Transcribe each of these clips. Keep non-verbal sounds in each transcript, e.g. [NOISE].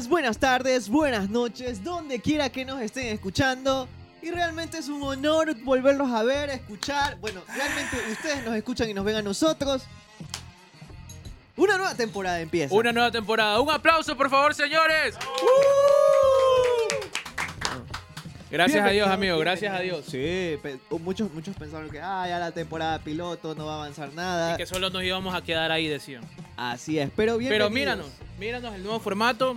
días, buenas tardes, buenas noches, donde quiera que nos estén escuchando. Y realmente es un honor volverlos a ver, escuchar. Bueno, realmente ustedes nos escuchan y nos ven a nosotros. Una nueva temporada empieza. Una nueva temporada. Un aplauso, por favor, señores. Gracias a Dios, amigo. Gracias a. Dios. Sí, muchos, muchos pensaron que ah, ya la temporada piloto no va a avanzar nada. Y que solo nos íbamos a quedar ahí, decían. Así es, pero bien. Pero míranos, míranos el nuevo formato,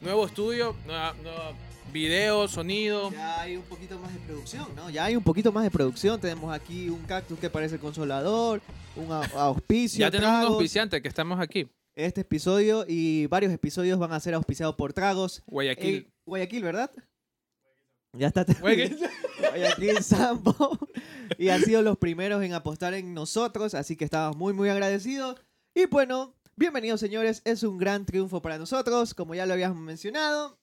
nuevo estudio, nueva, nueva video, sonido. Ya hay un poquito más de producción, ¿no? Ya hay un poquito más de producción. Tenemos aquí un cactus que parece consolador, un auspicio. Ya tenemos un tragos. auspiciante que estamos aquí. Este episodio y varios episodios van a ser auspiciados por tragos. Guayaquil. Eh, Guayaquil, ¿verdad? Ya está. Guayaquil. [LAUGHS] Guayaquil Sambo. Y han sido los primeros en apostar en nosotros, así que estamos muy, muy agradecidos. Y bueno, bienvenidos señores, es un gran triunfo para nosotros, como ya lo habíamos mencionado.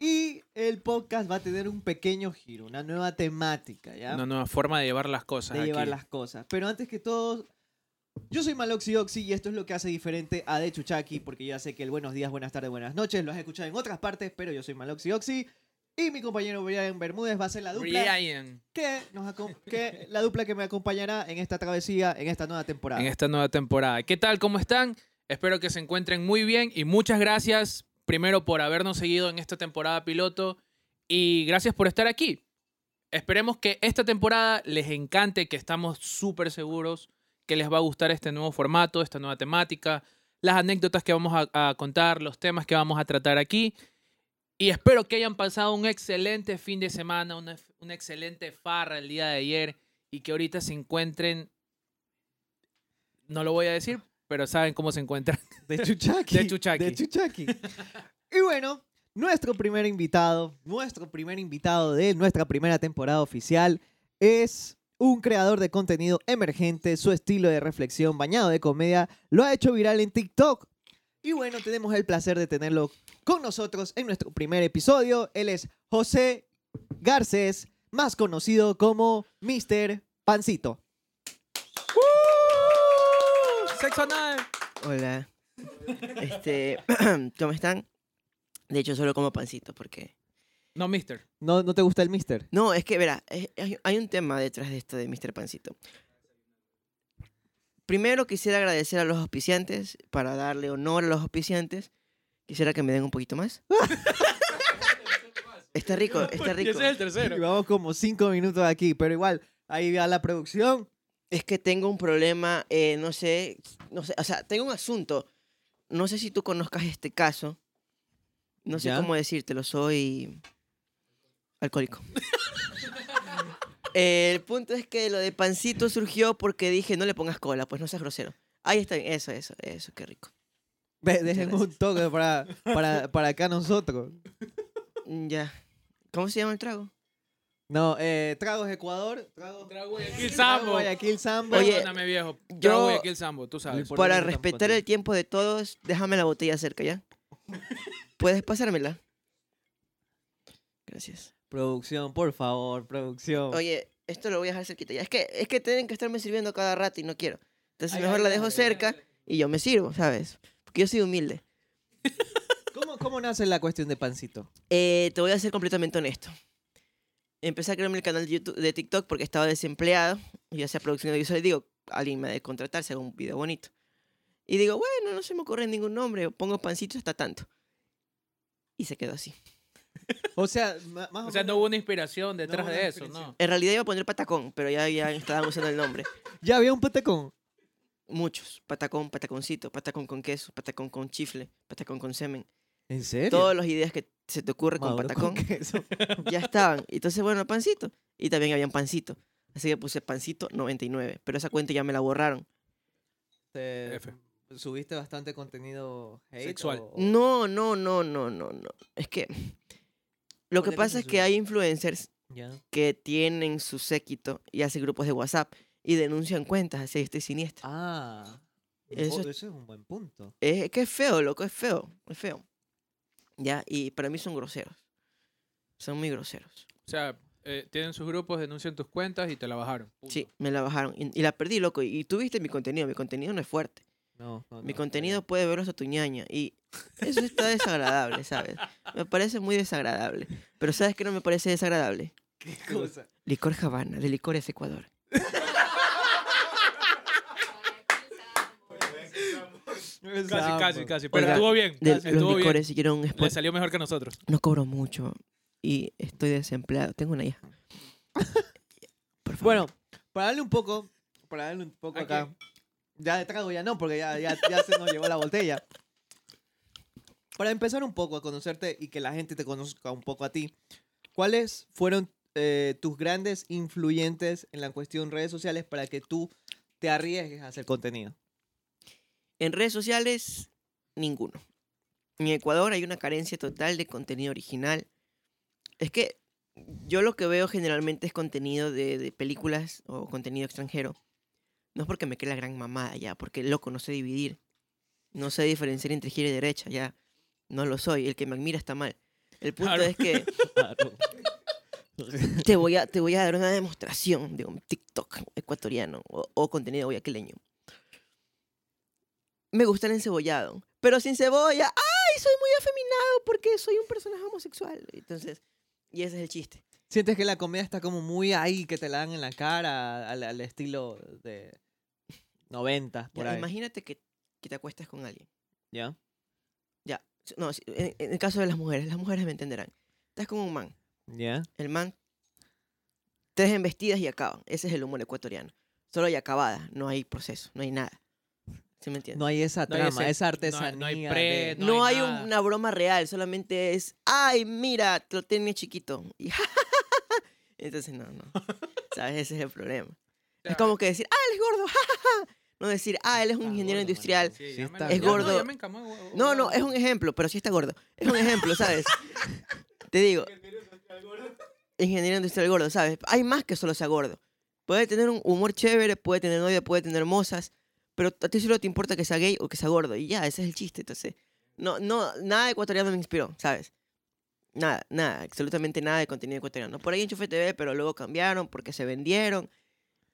Y el podcast va a tener un pequeño giro, una nueva temática, ¿ya? Una nueva forma de llevar las cosas. de aquí. llevar las cosas. Pero antes que todo, yo soy Maloxi Oxy y esto es lo que hace diferente a De Chuchaki, porque ya sé que el buenos días, buenas tardes, buenas noches lo has escuchado en otras partes, pero yo soy Maloxi Oxy. Y mi compañero Brian Bermúdez va a ser la dupla Brian. que nos que la dupla que me acompañará en esta travesía, en esta nueva temporada. En esta nueva temporada. ¿Qué tal? ¿Cómo están? Espero que se encuentren muy bien y muchas gracias primero por habernos seguido en esta temporada piloto y gracias por estar aquí. Esperemos que esta temporada les encante, que estamos súper seguros que les va a gustar este nuevo formato, esta nueva temática, las anécdotas que vamos a, contar, los temas que vamos a tratar aquí. Y espero que hayan pasado un excelente fin de semana, una, una excelente farra el día de ayer y que ahorita se encuentren no lo voy a decir, pero saben cómo se encuentran. De Chuchaki. De Chuchaki. De Chuchaki. y bueno, nuestro primer invitado, nuestro primer invitado de nuestra primera temporada oficial es un creador de contenido emergente. Su estilo de reflexión bañado de comedia lo ha hecho viral en TikTok. Y bueno, tenemos el placer de tenerlo con nosotros en nuestro primer episodio. Él es José Garcés, más conocido como Mr. Pancito. Sexo anal. Hola. Este, [CLEARS THROAT] ¿cómo están? De hecho, solo como pancito, porque... No, mister. ¿No, no te gusta el Mister? No, es que, verá, es- hay, hay un tema detrás de esto de Mr. Pancito. Primero quisiera agradecer a los auspiciantes, para darle honor a los auspiciantes. Quisiera que me den un poquito más. [LAUGHS] Está rico, está rico. ese es el tercero. Llevamos como cinco minutos aquí, pero igual, ahí va la producción. Es que tengo un problema, eh, no sé, no sé, o sea, tengo un asunto. No sé si tú conozcas este caso. No sé ¿Ya? cómo decírtelo, soy alcohólico. Eh, [LAUGHS] el punto es que lo de pancito surgió porque dije, no le pongas cola, pues no seas grosero. Ahí está, bien, eso, eso, eso, qué rico. Ve, Dejen un toque para, para, [LAUGHS] para acá nosotros. Ya. ¿Cómo se llama el trago? No, eh, Tragos Ecuador, Tragos Trago Guayaquil Trago Sambo. Guayaquil Sambo. Oye, Perdóname, viejo. yo- Trago Guayaquil Sambo, tú sabes. Por Para tampoco respetar el tiempo de todos, déjame la botella cerca, ¿ya? [LAUGHS] ¿Puedes pasármela? Gracias. Producción, por favor, producción. Oye, esto lo voy a dejar cerquita ya. Es que, es que tienen que estarme sirviendo cada rato y no quiero. Entonces Ay, mejor ay, la ay, dejo ay, cerca y yo me sirvo, ¿sabes? Porque yo soy humilde. [LAUGHS] ¿Cómo, ¿Cómo nace la cuestión de Pancito? Eh, te voy a ser completamente honesto. Empecé a crearme el canal de, YouTube, de TikTok porque estaba desempleado y hacía producción audiovisual y digo, alguien me ha de contratar, se haga un video bonito. Y digo, bueno, no se me ocurre ningún nombre, pongo pancito hasta tanto. Y se quedó así. O sea, más o, O sea, no hubo una inspiración detrás No, de eso. ¿no? En realidad iba a poner patacón, pero ya, ya estaban usando el nombre. [LAUGHS] ya había un patacón. Muchos. Patacón, pataconcito, patacón con queso, patacón con chifle, patacón con semen. ¿En serio? Todas las ideas que se te ocurre con patacón queso. [LAUGHS] ya estaban. Entonces, bueno, pancito. Y también habían pancito. Así que puse pancito 99. Pero esa cuenta ya me la borraron. Te- F. ¿Subiste bastante contenido hate Sexual. o- o- No, no, no, no, no, no. Es que lo que pasa es que hay influencers Ya. que tienen su séquito y hacen grupos de WhatsApp y denuncian cuentas así este siniestro. Ah, Eso eso, es- es un buen punto. Es que es feo, loco, es feo, es feo. Ya, y para mí son groseros. Son muy groseros. O sea, eh, tienen sus grupos, denuncian tus cuentas y te la bajaron. Punto. Sí, me la bajaron y, y la perdí, loco. Y tú viste mi contenido, mi contenido no es fuerte. No, no, Mi no, contenido puede verlo hasta tu ñaña. Y Eso está desagradable, ¿sabes? Me parece muy desagradable. Pero ¿sabes qué no me parece desagradable? ¿Qué cosa? Licor Habana, de Licores Ecuador. Casi, casi, casi. Pero Oiga, estuvo bien. De estuvo los bien. licores, un Le spot, salió mejor que a nosotros. no cobro mucho y estoy desempleado. Tengo una hija. [LAUGHS] Por favor. Bueno, para darle un poco, para darle un poco ¿A acá. Ya de trago ya no, porque ya, ya, ya se nos llevó la botella. Para empezar un poco a conocerte y que la gente te conozca un poco a ti, ¿cuáles fueron eh, tus grandes influyentes en la cuestión redes sociales para que tú te arriesgues a hacer contenido? En redes sociales, ninguno. En Ecuador hay una carencia total de contenido original. Es que yo lo que veo generalmente es contenido de, de películas o contenido extranjero. No es porque me cree la gran mamada ya, porque loco, no sé dividir. No sé diferenciar entre izquierda y derecha, ya. No lo soy. El que me admira está mal. El punto Claro. es que [LAUGHS] [LAUGHS] te voy, a, te voy a dar una demostración de un TikTok ecuatoriano o, o contenido guayaquileño. Me gusta el encebollado, pero sin cebolla. ¡Ay, soy muy afeminado porque soy un personaje homosexual! Entonces, y ese es el chiste. ¿Sientes que la comedia está como muy ahí, que te la dan en la cara, al, al estilo de 90, por Ya, ahí? imagínate que, que te acuestas con alguien. ¿Ya? Ya, no, en, en el caso de las mujeres, las mujeres me entenderán. Estás con un man. ¿Ya? El man, tres embestidas y acaban. Ese es el humor ecuatoriano. Solo hay acabada, no hay proceso, no hay nada. ¿Sí me entiendes? No hay esa No hay trama, ese- esa no hay- artesanía. no hay de- pre- No, no hay hay, una broma real, solamente es, ay, mira, te lo tenía chiquito. [LAUGHS] Y Entonces, no, no. [LAUGHS] ¿Sabes? Ese es el problema. Es como que decir, ah, él es gordo. [LAUGHS] No decir, ah, él es un Está ingeniero gordo, industrial. Sí, está Es no, gordo. güey. No, no, es un ejemplo, pero sí está gordo. Es un ejemplo, ¿sabes? Te digo, ingeniero industrial gordo, ¿sabes? Hay más que solo sea gordo. Puede tener un humor chévere, puede tener novia, puede tener mozas, pero a ti solo te importa que sea gay o que sea gordo. Y ya, ese es el chiste. Entonces, no, no, nada ecuatoriano me inspiró, ¿sabes? Nada, nada, absolutamente nada de contenido ecuatoriano. Por ahí Enchufe TV, pero luego cambiaron porque se vendieron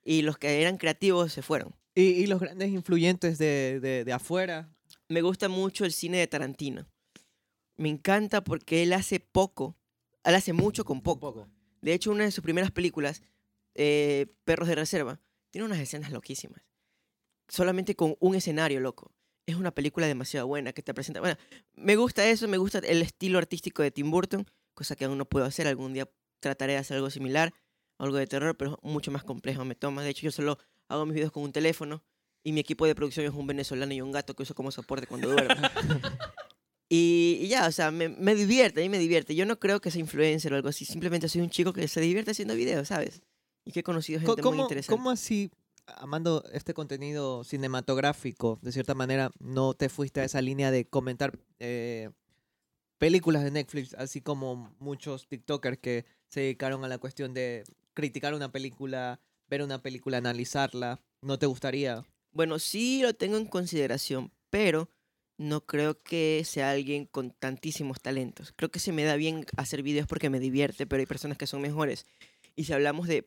y los que eran creativos se fueron. Y, y los grandes influyentes de, de, de afuera. Me gusta mucho el cine de Tarantino. Me encanta porque él hace poco, él hace mucho con poco. De hecho, una de sus primeras películas, eh, Perros de Reserva, tiene unas escenas loquísimas. Solamente con un escenario, loco. Es una película demasiado buena que te presenta. Bueno, me gusta eso, me gusta el estilo artístico de Tim Burton, cosa que aún no puedo hacer. Algún día trataré de hacer algo similar, algo de terror, pero mucho más complejo me toma. De hecho, yo solo hago mis videos con un teléfono y mi equipo de producción es un venezolano y un gato que uso como soporte cuando duermo. [LAUGHS] y, y ya, o sea, me, me divierte, a mí me divierte. Yo no creo que sea influencer o algo así, simplemente soy un chico que se divierte haciendo videos, ¿sabes? Y que he conocido Co- gente muy ¿Cómo, interesante. ¿Cómo así, amando este contenido cinematográfico, de cierta manera, no te fuiste a esa línea de comentar eh, películas de Netflix, así como muchos TikTokers que se dedicaron a la cuestión de criticar una película, ver una película, analizarla? ¿No te gustaría? Bueno, sí lo tengo en consideración, pero no creo que sea alguien con tantísimos talentos. Creo que se me da bien hacer videos porque me divierte, pero hay personas que son mejores. Y si hablamos de...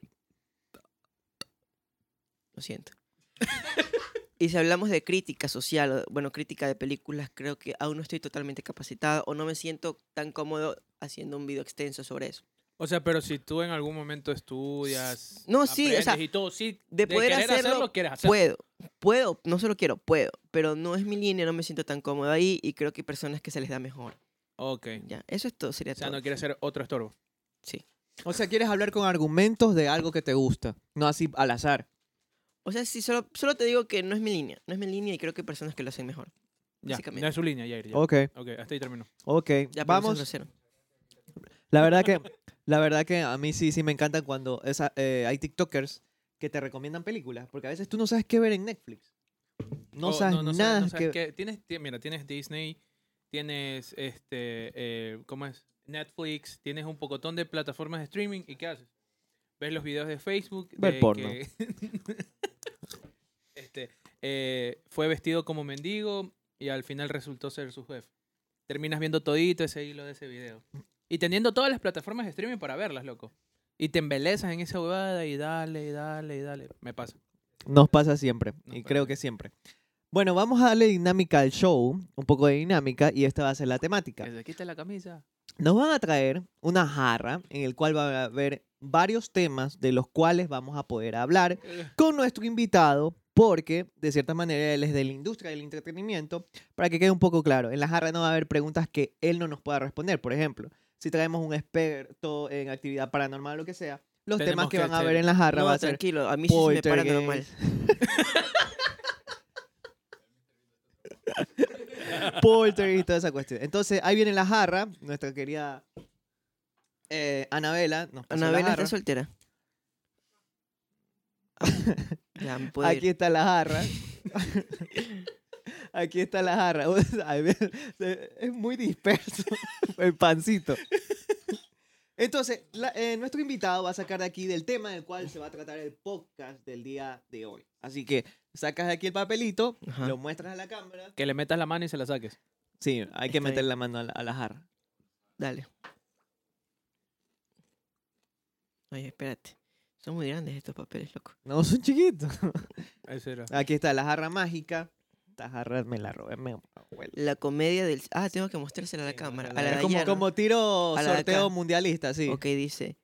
Lo siento. [LAUGHS] y si hablamos de crítica social, bueno, crítica de películas, creo que aún no estoy totalmente capacitado o no me siento tan cómodo haciendo un video extenso sobre eso. O sea, pero si tú en algún momento estudias. No, sí, o sea, y todo, sí, de poder querer hacerlo, quieres hacerlo. Puedo, puedo, no solo quiero, puedo, pero no es mi línea, no me siento tan cómodo ahí y creo que hay personas que se les da mejor. Ok. Ya, eso es todo, sería O sea, todo. no quieres ser otro estorbo. Sí. O sea, quieres hablar con argumentos de algo que te gusta, no así al azar. O sea, sí, solo, solo te digo que no es mi línea, no es mi línea y creo que hay personas que lo hacen mejor. Ya, Básicamente. no es su línea, Jair. Ya. Ok, Ok, hasta ahí terminó. ok. Ya, Vamos. La verdad que, la verdad que a mí sí, sí me encanta cuando esa, eh, hay TikTokers que te recomiendan películas, porque a veces tú no sabes qué ver en Netflix. No Oh, sabes no sabes- nada. no sabes que- qué- Tienes, ti- mira, tienes Disney, tienes este, eh, ¿cómo es? Netflix, tienes un pocotón de plataformas de streaming y ¿qué haces? Ves los videos de Facebook. Ver de porno. que- este, eh, fue vestido como mendigo y al final resultó ser su jefe. Terminas viendo todito ese hilo de ese video. Y teniendo todas las plataformas de streaming para verlas, loco. Y te embelezas en esa huevada y dale, y dale, y dale. Me pasa. Nos pasa siempre, Nos y pasa creo que siempre. Bueno, vamos a darle dinámica al show, un poco de dinámica, y esta va a ser la temática. Que se quite la camisa. Nos van a traer una jarra en el cual va a haber varios temas de los cuales vamos a poder hablar con nuestro invitado, porque de cierta manera él es de la industria del entretenimiento, para que quede un poco claro. En la jarra no va a haber preguntas que él no nos pueda responder. Por ejemplo, si traemos un experto en actividad paranormal o lo que sea, los Tenemos temas que que van a ver en la jarra va No, a ser tranquilo, a mí sí me para normal. [LAUGHS] Polter y toda esa cuestión. Entonces, ahí viene la jarra, nuestra querida eh, Anabela. Nos pasó la Anabela jarra. está soltera. Ya me puedo Aquí ir. está la jarra. Aquí está la jarra. [LAUGHS] [LAUGHS] Es muy disperso [LAUGHS] el pancito. Entonces, la- eh, nuestro invitado va a sacar de aquí del tema del cual se va a tratar el podcast del día de hoy. Así que sacas de aquí el papelito, Ajá. lo muestras a la cámara. Que le metas la mano y se la saques. Sí, hay que Está meter bien. la mano a la, a la jarra. Dale. Oye, espérate. Son muy grandes estos papeles, loco. No, son chiquitos. [LAUGHS] Era. Aquí está la jarra mágica. Esta jarra me la robé mi abuelo. La comedia del... Ah, tengo que mostrársela a la Sí, cámara. A la Es como, como tiro A sorteo mundialista, sí. Ok, dice.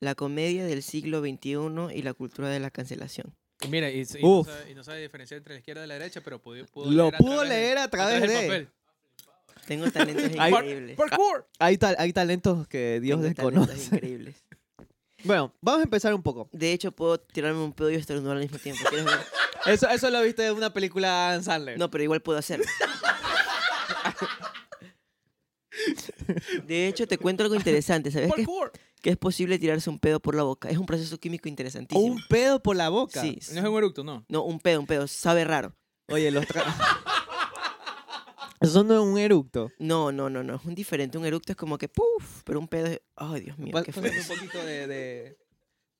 La comedia del siglo XXI y la cultura de la cancelación. Y mira, y, y no sabe, y no sabe diferenciar entre la izquierda y la derecha, pero pudo, pudo Lo leer a pudo través de- leer a través de- papel. Tengo talentos [LAUGHS] increíbles. ¡Parkour! Hay, tal- hay talentos que Dios Tengo talentos desconoce. increíbles. Bueno, vamos a empezar un poco. De hecho, puedo tirarme un pedo y estornudar al mismo tiempo. ¿Quieres ver? [LAUGHS] Eso, eso lo viste en una película de Adam Sandler. No, pero igual puedo hacerlo. De hecho, te cuento algo interesante. ¿Sabes que es, ¡Parkour! que es posible tirarse un pedo por la boca? Es un proceso químico interesantísimo. un pedo por la boca. Sí. No es un eructo, no. No, un pedo, un pedo. Sabe raro. Oye, los tra- [LAUGHS] Eso no es un eructo. No, no, no, no. Es un diferente. Un eructo es como que ¡puf! Pero un pedo es... Ay, Dios mío, qué pásame un poquito de, de,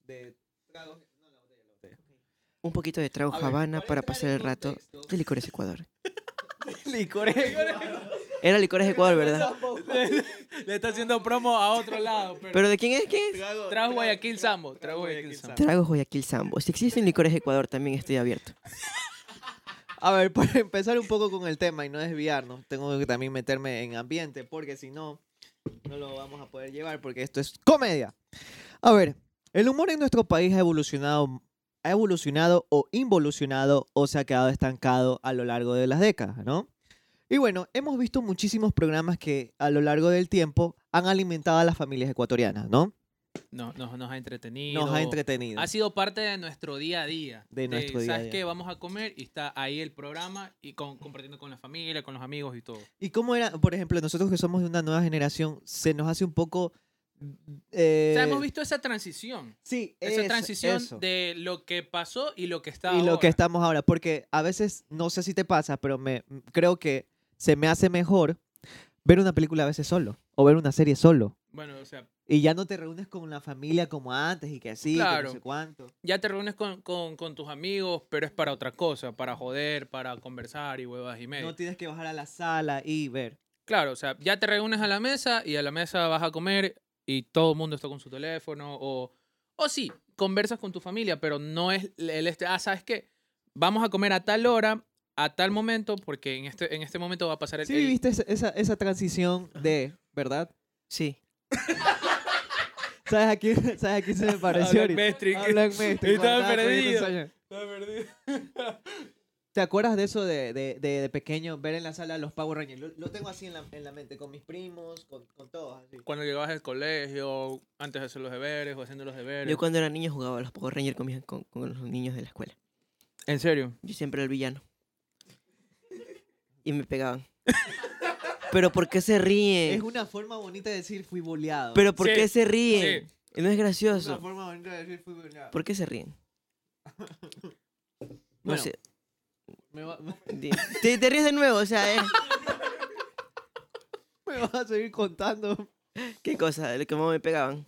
de tragos. No, la botella, la botella. Un poquito de trago Habana para pasar el rato contexto. de Licores Ecuador. [LAUGHS] Licores. Era Licores Ecuador, ¿verdad? [LAUGHS] Le está haciendo promo a otro lado. Pero... ¿Pero de quién es? ¿Quién es? Trajo Guayaquil Sambo. Trajo Guayaquil Sambo. Tragos Guayaquil Sambo. Si existen Licores Ecuador, también estoy abierto. [LAUGHS] A ver, [LAUGHS] para empezar un poco con el tema y no desviarnos, tengo que también meterme en ambiente, porque si no, no lo vamos a poder llevar, porque esto es comedia. A ver, el humor en nuestro país ha evolucionado, ha evolucionado o involucionado o se ha quedado estancado a lo largo de las décadas, ¿no? Y bueno, hemos visto muchísimos programas que a lo largo del tiempo han alimentado a las familias ecuatorianas, ¿no? No, nos, nos ha entretenido. Nos ha entretenido. Ha sido parte de nuestro día a día. De nuestro día a ¿Sabes día. qué? Vamos a comer y está ahí el programa y con, compartiendo con la familia, con los amigos y todo. ¿Y cómo era, por ejemplo, nosotros que somos de una nueva generación, se nos hace un poco... eh, o sea, hemos visto esa transición. Sí, Esa eso, transición eso. de lo que pasó y lo que está y lo ahora. que estamos ahora, porque a veces, no sé si te pasa, pero me creo que se me hace mejor ver una película a veces solo, o ver una serie solo. Bueno, o sea, Y ya no te reúnes con la familia como antes y que así, que no sé cuánto. ya te reúnes con, con- con tus amigos, pero es para otra cosa, para joder, para conversar y huevas y medio. No tienes que bajar a la sala y ver. Claro, o sea, ya te reúnes a la mesa y a la mesa vas a comer y todo el mundo está con su teléfono o, o sí, conversas con tu familia, pero no es el este, ah, ¿sabes qué? Vamos a comer a tal hora, a tal momento, porque en este, en este momento va a pasar el... Sí, el- viste esa, esa, esa transición de, ¿verdad? Sí. [LAUGHS] ¿Sabes a quién, ¿sabes a quién se me pareció? Alan ahorita? Estaba perdido. esos años. ¿Te acuerdas de eso de, de, de, de pequeño, ver en la sala los Power Rangers? Lo, lo tengo así en la, en la mente, con mis primos, con, con todos. Así. Cuando llegabas al colegio, antes de hacer los deberes o haciendo los deberes. Yo cuando era niño jugaba a los Power Rangers con, mis- con- con los niños de la escuela. ¿En serio? Yo siempre era el villano. Y me pegaban. [LAUGHS] ¿Pero por qué se Es ríen? una forma bonita de decir fui boleado. ¿Pero por Sí, qué se ríen? No es es una gracioso. forma bonita de decir fui boleado. ¿Por qué se ríen? [LAUGHS] No Bueno. sé. Me, va- [LAUGHS] Di- Te, te ríes de nuevo, o sea, eh. [LAUGHS] me vas a seguir contando. ¿Qué cosa? De cómo me pegaban.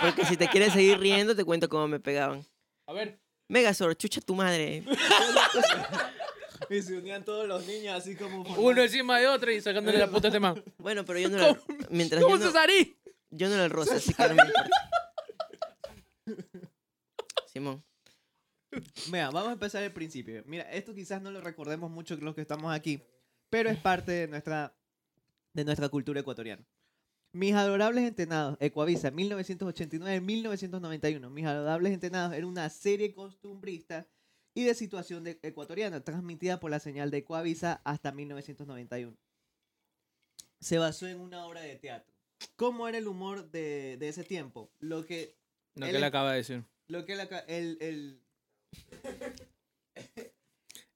Porque si te quieres seguir riendo, te cuento cómo me pegaban. A ver, Megazord, chucha tu madre. [LAUGHS] Y se unían todos los niños así como... uno encima de otro y sacándole la puta a este man. Bueno, pero yo no [LAUGHS] era. Mientras yo ¿Cómo no, Cesarí? yo no era el rosa, así que no me importa. [LAUGHS] Simón. Mira, vamos a empezar el principio. Mira, esto quizás no lo recordemos mucho los que estamos aquí, pero es parte de nuestra, de nuestra cultura ecuatoriana. Mis adorables entrenados, Ecuavisa, 1989-1991. Mis adorables entrenados era una serie costumbrista y de situación de ecuatoriana, transmitida por la señal de Ecuavisa hasta 1991. Se basó en una obra de teatro. ¿Cómo era el humor de, de ese tiempo? Lo que, Lo Él que él acaba de decir. lo que la ca- el, el,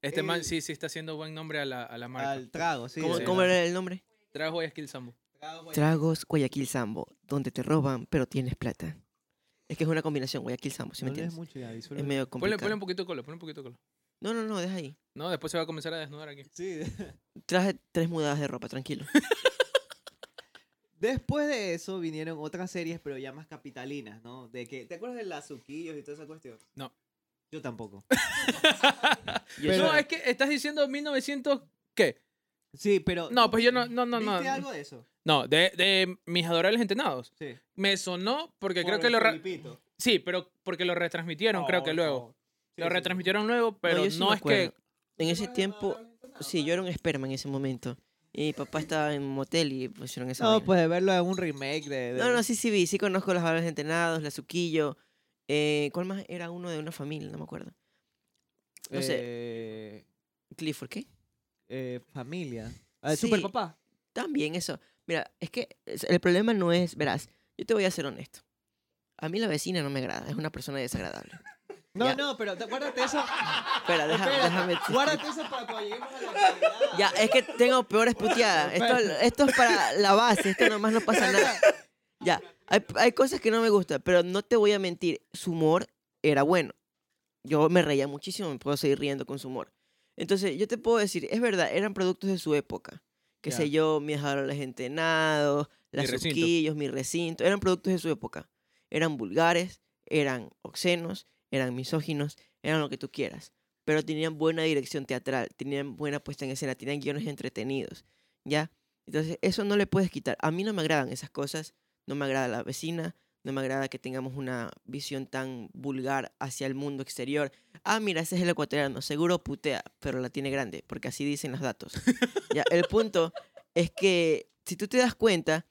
Este man el- sí, sí está haciendo buen nombre a la, a la marca. al trago, sí. ¿Cómo, sí. cómo era el nombre? Trajo Guayaquil Sambo. Trago. Tragos Guayaquil Sambo, donde te roban, pero tienes plata. Es que es una combinación, Guayaquil Sambo, ¿sí me No lees entiendes? mucho ya, Es medio Ponle, complicado. ponle un poquito de color, ponle un poquito de color. No, no, no, deja ahí. No, después se va a comenzar a desnudar aquí. Sí. [LAUGHS] Traje tres mudadas de ropa, tranquilo. [LAUGHS] Después de eso vinieron otras series, pero ya más capitalinas, ¿no? De que, ¿te acuerdas de las Suquillos y toda esa cuestión? No. Yo tampoco. [LAUGHS] Pero- eso- no, es que estás diciendo 1900, ¿qué? Sí, pero... No, ¿tú pues yo no, no, no, no. ¿Viste algo de eso? No, de, de mis adorables entrenados. Sí. Me sonó porque creo que lo... Felipito. Sí, pero porque lo retransmitieron, creo que luego. Sí, Lo sí, sí. retransmitieron luego, pero no es que... En ese tiempo, sí, yo era un esperma en ese momento. Y mi papá estaba en un motel y pusieron esa No, vaina. pues de verlo en un remake de... de- No, no, sí, sí vi. Sí conozco los valores entrenados, la Suquillo. Eh, ¿Cuál más? Era uno de una familia, no me acuerdo. no sé. Eh, Clifford, ¿qué? eh, familia. Ah, Sí. Super papá. También eso. Mira, es que el problema no es, verás, yo te voy a ser honesto. A mí la vecina no me agrada, es una persona desagradable. [LAUGHS] No, Ya. no, pero te- guárdate eso. Espera, deja- Espérate, déjame. Guárdate eso para cuando lleguemos a la actualidad. Ya, es que tengo peores puteadas. Esto, esto es para la base, esto nomás no pasa nada. Ya, hay, hay cosas que no me gustan, pero no te voy a mentir, su humor era bueno. Yo me reía muchísimo, me puedo seguir riendo con su humor. Entonces, yo te puedo decir, es verdad, eran productos de su época. Que Ya. sé yo, mis adorables entenados, las recinto. suquillos, mi recinto, eran productos de su época. Eran vulgares, eran obscenos, eran misóginos, eran lo que tú quieras. Pero tenían buena dirección teatral, tenían buena puesta en escena, tenían guiones entretenidos, ¿ya? Entonces, eso no le puedes quitar. A mí no me agradan esas cosas, no me agrada la vecina, no me agrada que tengamos una visión tan vulgar hacia el mundo exterior. Ah, mira, ese es el ecuatoriano, seguro putea, pero la tiene grande, porque así dicen los datos. ya, el punto es que si tú te das cuenta,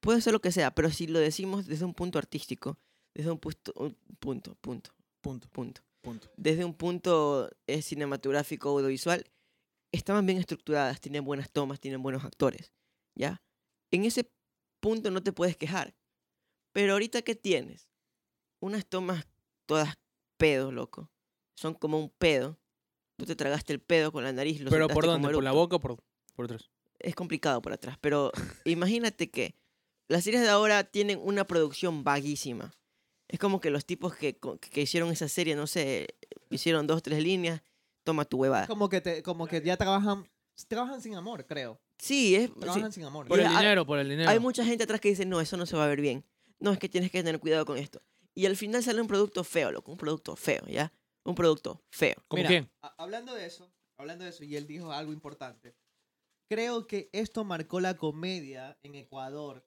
puede ser lo que sea, pero si lo decimos desde un punto artístico, desde un punto, un punto, punto, Punto, punto, punto. desde un punto eh, cinematográfico audiovisual, estaban bien estructuradas, tenían buenas tomas, tienen buenos actores, ¿ya? En ese punto no te puedes quejar. Pero ahorita, ¿qué tienes? Unas tomas todas pedo, loco. Son como un pedo. Tú te tragaste el pedo con la nariz. Lo ¿Pero por dónde? ¿Por la boca o por, por atrás? Es complicado por atrás. Pero [LAUGHS] imagínate que las series de ahora tienen una producción vaguísima. Es como que los tipos que, que hicieron esa serie, no sé, hicieron dos, tres líneas, toma tu huevada. Como que, te, como que ya trabajan, trabajan sin amor, creo. Sí, es, sí. Trabajan sin amor. Por Y el hay- dinero, por el dinero. Hay mucha gente atrás que dice, no, eso no se va a ver bien. No, es que tienes que tener cuidado con esto. Y al final sale un producto feo, loco. Un producto feo, ¿ya? Un producto feo. ¿Como Mira, quién? hablando de eso, hablando de eso, y él dijo algo importante. Creo que esto marcó la comedia en Ecuador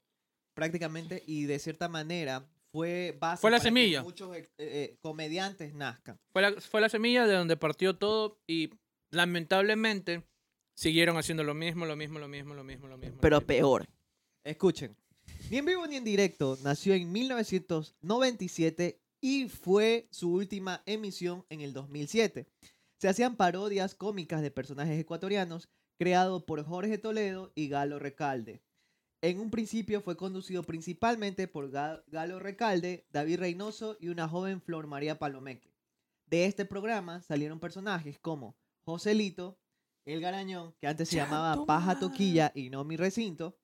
prácticamente y de cierta manera fue base Fue la para que semilla. muchos eh, eh, comediantes nazcan. Fue la, fue la semilla de donde partió todo y lamentablemente siguieron haciendo lo mismo, lo mismo, lo mismo, lo mismo, lo mismo. lo Pero mismo. peor. Escuchen. Ni en vivo ni en directo nació en 1997 y fue su última emisión en el 2007. Se hacían parodias cómicas de personajes ecuatorianos creados por Jorge Toledo y Galo Recalde. En un principio fue conducido principalmente por Ga- Galo Recalde, David Reynoso y una joven Flor María Palomeque. De este programa salieron personajes como Joselito, El Garañón, que antes se llamaba Paja Toquilla y no Mi Recinto,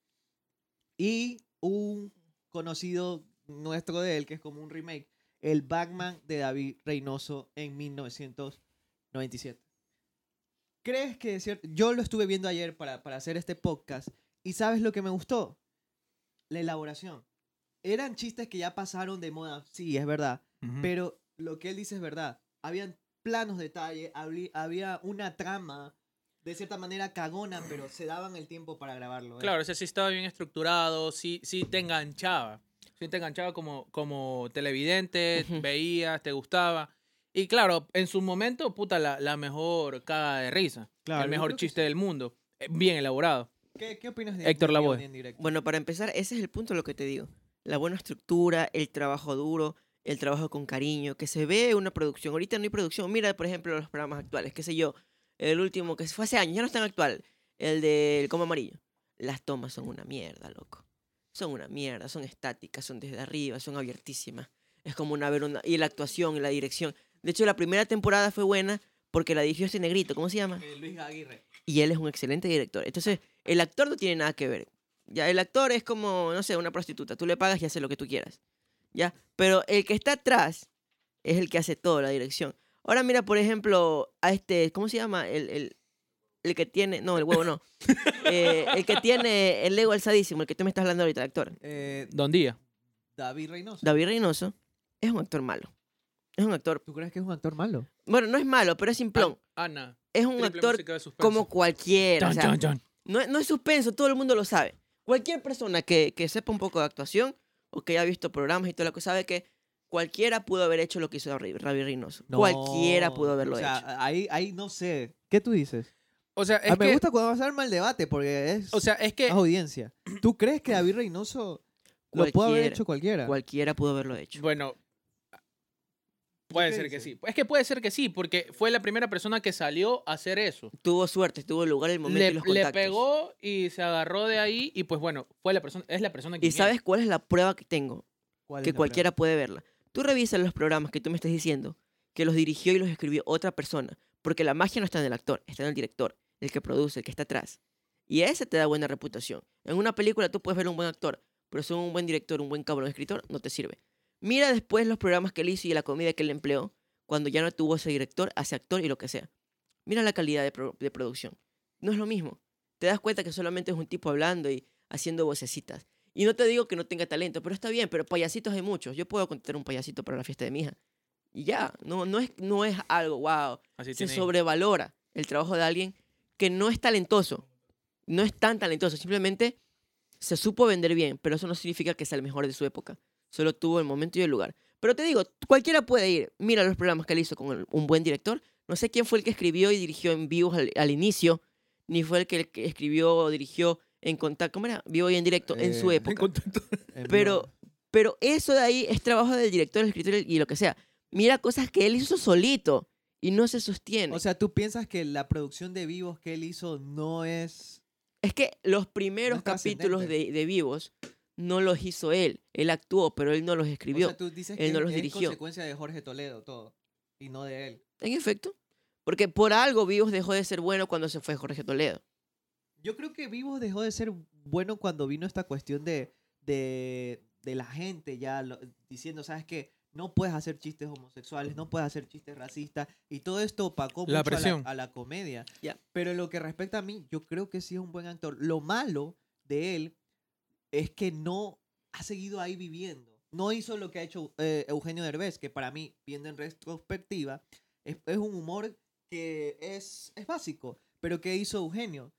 y un conocido nuestro de él, que es como un remake, el Batman de David Reynoso en 1997. ¿Crees que es cierto? Yo lo estuve viendo ayer para, para hacer este podcast y ¿sabes lo que me gustó? La elaboración. Eran chistes que ya pasaron de moda, sí, es verdad, pero lo que él dice es verdad. Habían planos detalle, habli- había una trama, de cierta manera cagona, pero se daban el tiempo para grabarlo. ¿eh? Claro, ese sí estaba bien estructurado, sí, sí te enganchaba. Sí te enganchaba como, como televidente, Ujú. veías, te gustaba. Y claro, en su momento, puta, la, la mejor caga de risa. Claro, el mejor chiste sí. del mundo. Eh, Bien elaborado. ¿Qué, qué opinas de Héctor de Lavoe. Bueno, para empezar, ese es el punto de lo que te digo. La buena estructura, el trabajo duro, el trabajo con cariño, que se ve una producción. Ahorita no hay producción. Mira, por ejemplo, los programas actuales, qué sé yo. El último que fue hace años, ya no es tan actual. El del Como Amarillo. Las tomas son una mierda, loco. Son una mierda, son estáticas, son desde arriba, son abiertísimas. Es como una ver una... Y la actuación y la dirección. De hecho, la primera temporada fue buena porque la dirigió este negrito, ¿cómo se llama? Eh, Luis Aguirre. y él es un excelente director. Entonces, el actor no tiene nada que ver. Ya, el actor es como, no sé, una prostituta. Tú le pagas y hace lo que tú quieras. Ya, pero el que está atrás es el que hace toda la dirección. Ahora mira, por ejemplo, a este, ¿cómo se llama? El, el, el que tiene, no, el huevo no. Eh, el que tiene el ego alzadísimo, el que tú me estás hablando ahorita, el actor. Eh, Don Día. David Reynoso. David Reynoso es un actor malo. Es un actor, ¿Tú crees que es un actor malo? bueno, no es malo, pero es simplón. Ana. Es un Ah, actor como cualquiera. o Chan, sea, chan, chan. No, es- no es suspenso, todo el mundo lo sabe. Cualquier persona que, que sepa un poco de actuación o que haya visto programas y todo lo que sabe que cualquiera pudo haber hecho lo que hizo Ravi Reynoso. cualquiera pudo haberlo o sea, hecho. Ahí, ahí no sé. ¿Qué tú dices? O sea, es Ah, me gusta cuando vas a armar el debate porque es o sea, es que más audiencia. ¿Tú crees que David Reynoso lo puede haber hecho cualquiera? Cualquiera pudo haberlo hecho. Bueno, puede ser que sí. Es que puede ser que sí, porque fue la primera persona que salió a hacer eso. Tuvo suerte, tuvo lugar el momento Le, y los le contactos. pegó y se agarró de ahí y pues bueno, fue la persona, es la persona que ¿Y sabes cuál es la prueba que tengo? ¿Cuál es Que cualquiera puede verla. Tú revisas los programas que tú me estás diciendo, que los dirigió y los escribió otra persona. Porque la magia no está en el actor, está en el director, el que produce, el que está atrás. Y ese te da buena reputación. En una película tú puedes ver un buen actor, pero si un buen director, un buen cabrón escritor, no te sirve. Mira después los programas que él hizo y la comida que él empleó cuando ya no tuvo ese director, ese actor y lo que sea. Mira la calidad de, pro- de producción. No es lo mismo. Te das cuenta que solamente es un tipo hablando y haciendo vocecitas. Y no te digo que no tenga talento, pero está bien, pero payasitos hay muchos. Yo puedo contratar un payasito para la fiesta de mi hija. Y ya, no, no, es, no es algo, wow. Así Se sobrevalora el trabajo de alguien que no es talentoso. No es tan talentoso, simplemente se supo vender bien, pero eso no significa que sea el mejor de su época. Solo tuvo el momento y el lugar. Pero te digo, cualquiera puede ir. Mira los programas que él hizo con el- un buen director. No sé quién fue el que escribió y dirigió en vivo al, al inicio, ni fue el que, escribió o dirigió en contacto. ¿Cómo era? Vivo y en directo en su Eh, época. [LAUGHS] En Pero, pero eso de ahí es trabajo del director, el escritor y lo que sea. Mira cosas que él hizo solito y no se sostiene. O sea, ¿tú piensas que la producción de vivos que él hizo no es... es que los primeros capítulos de, de Vivos no los hizo él. Él actuó, pero él no los escribió. O sea, tú dices él que no los es dirigió. consecuencia de Jorge Toledo todo. Y no de él. En efecto. Porque por algo Vivos dejó de ser bueno cuando se fue Jorge Toledo. Yo creo que Vivos dejó de ser bueno cuando vino esta cuestión de, de, de la gente ya lo- diciendo, ¿sabes qué? No puedes hacer chistes homosexuales, no puedes hacer chistes racistas. Y todo esto opacó La mucho a la, a la comedia. Pero en lo que respecta a mí, yo creo que sí es un buen actor. Lo malo de él es que no ha seguido ahí viviendo. No hizo lo que ha hecho eh, Eugenio Derbez, que para mí, viendo en retrospectiva, es, es un humor que es, es básico. Pero ¿qué hizo Eugenio?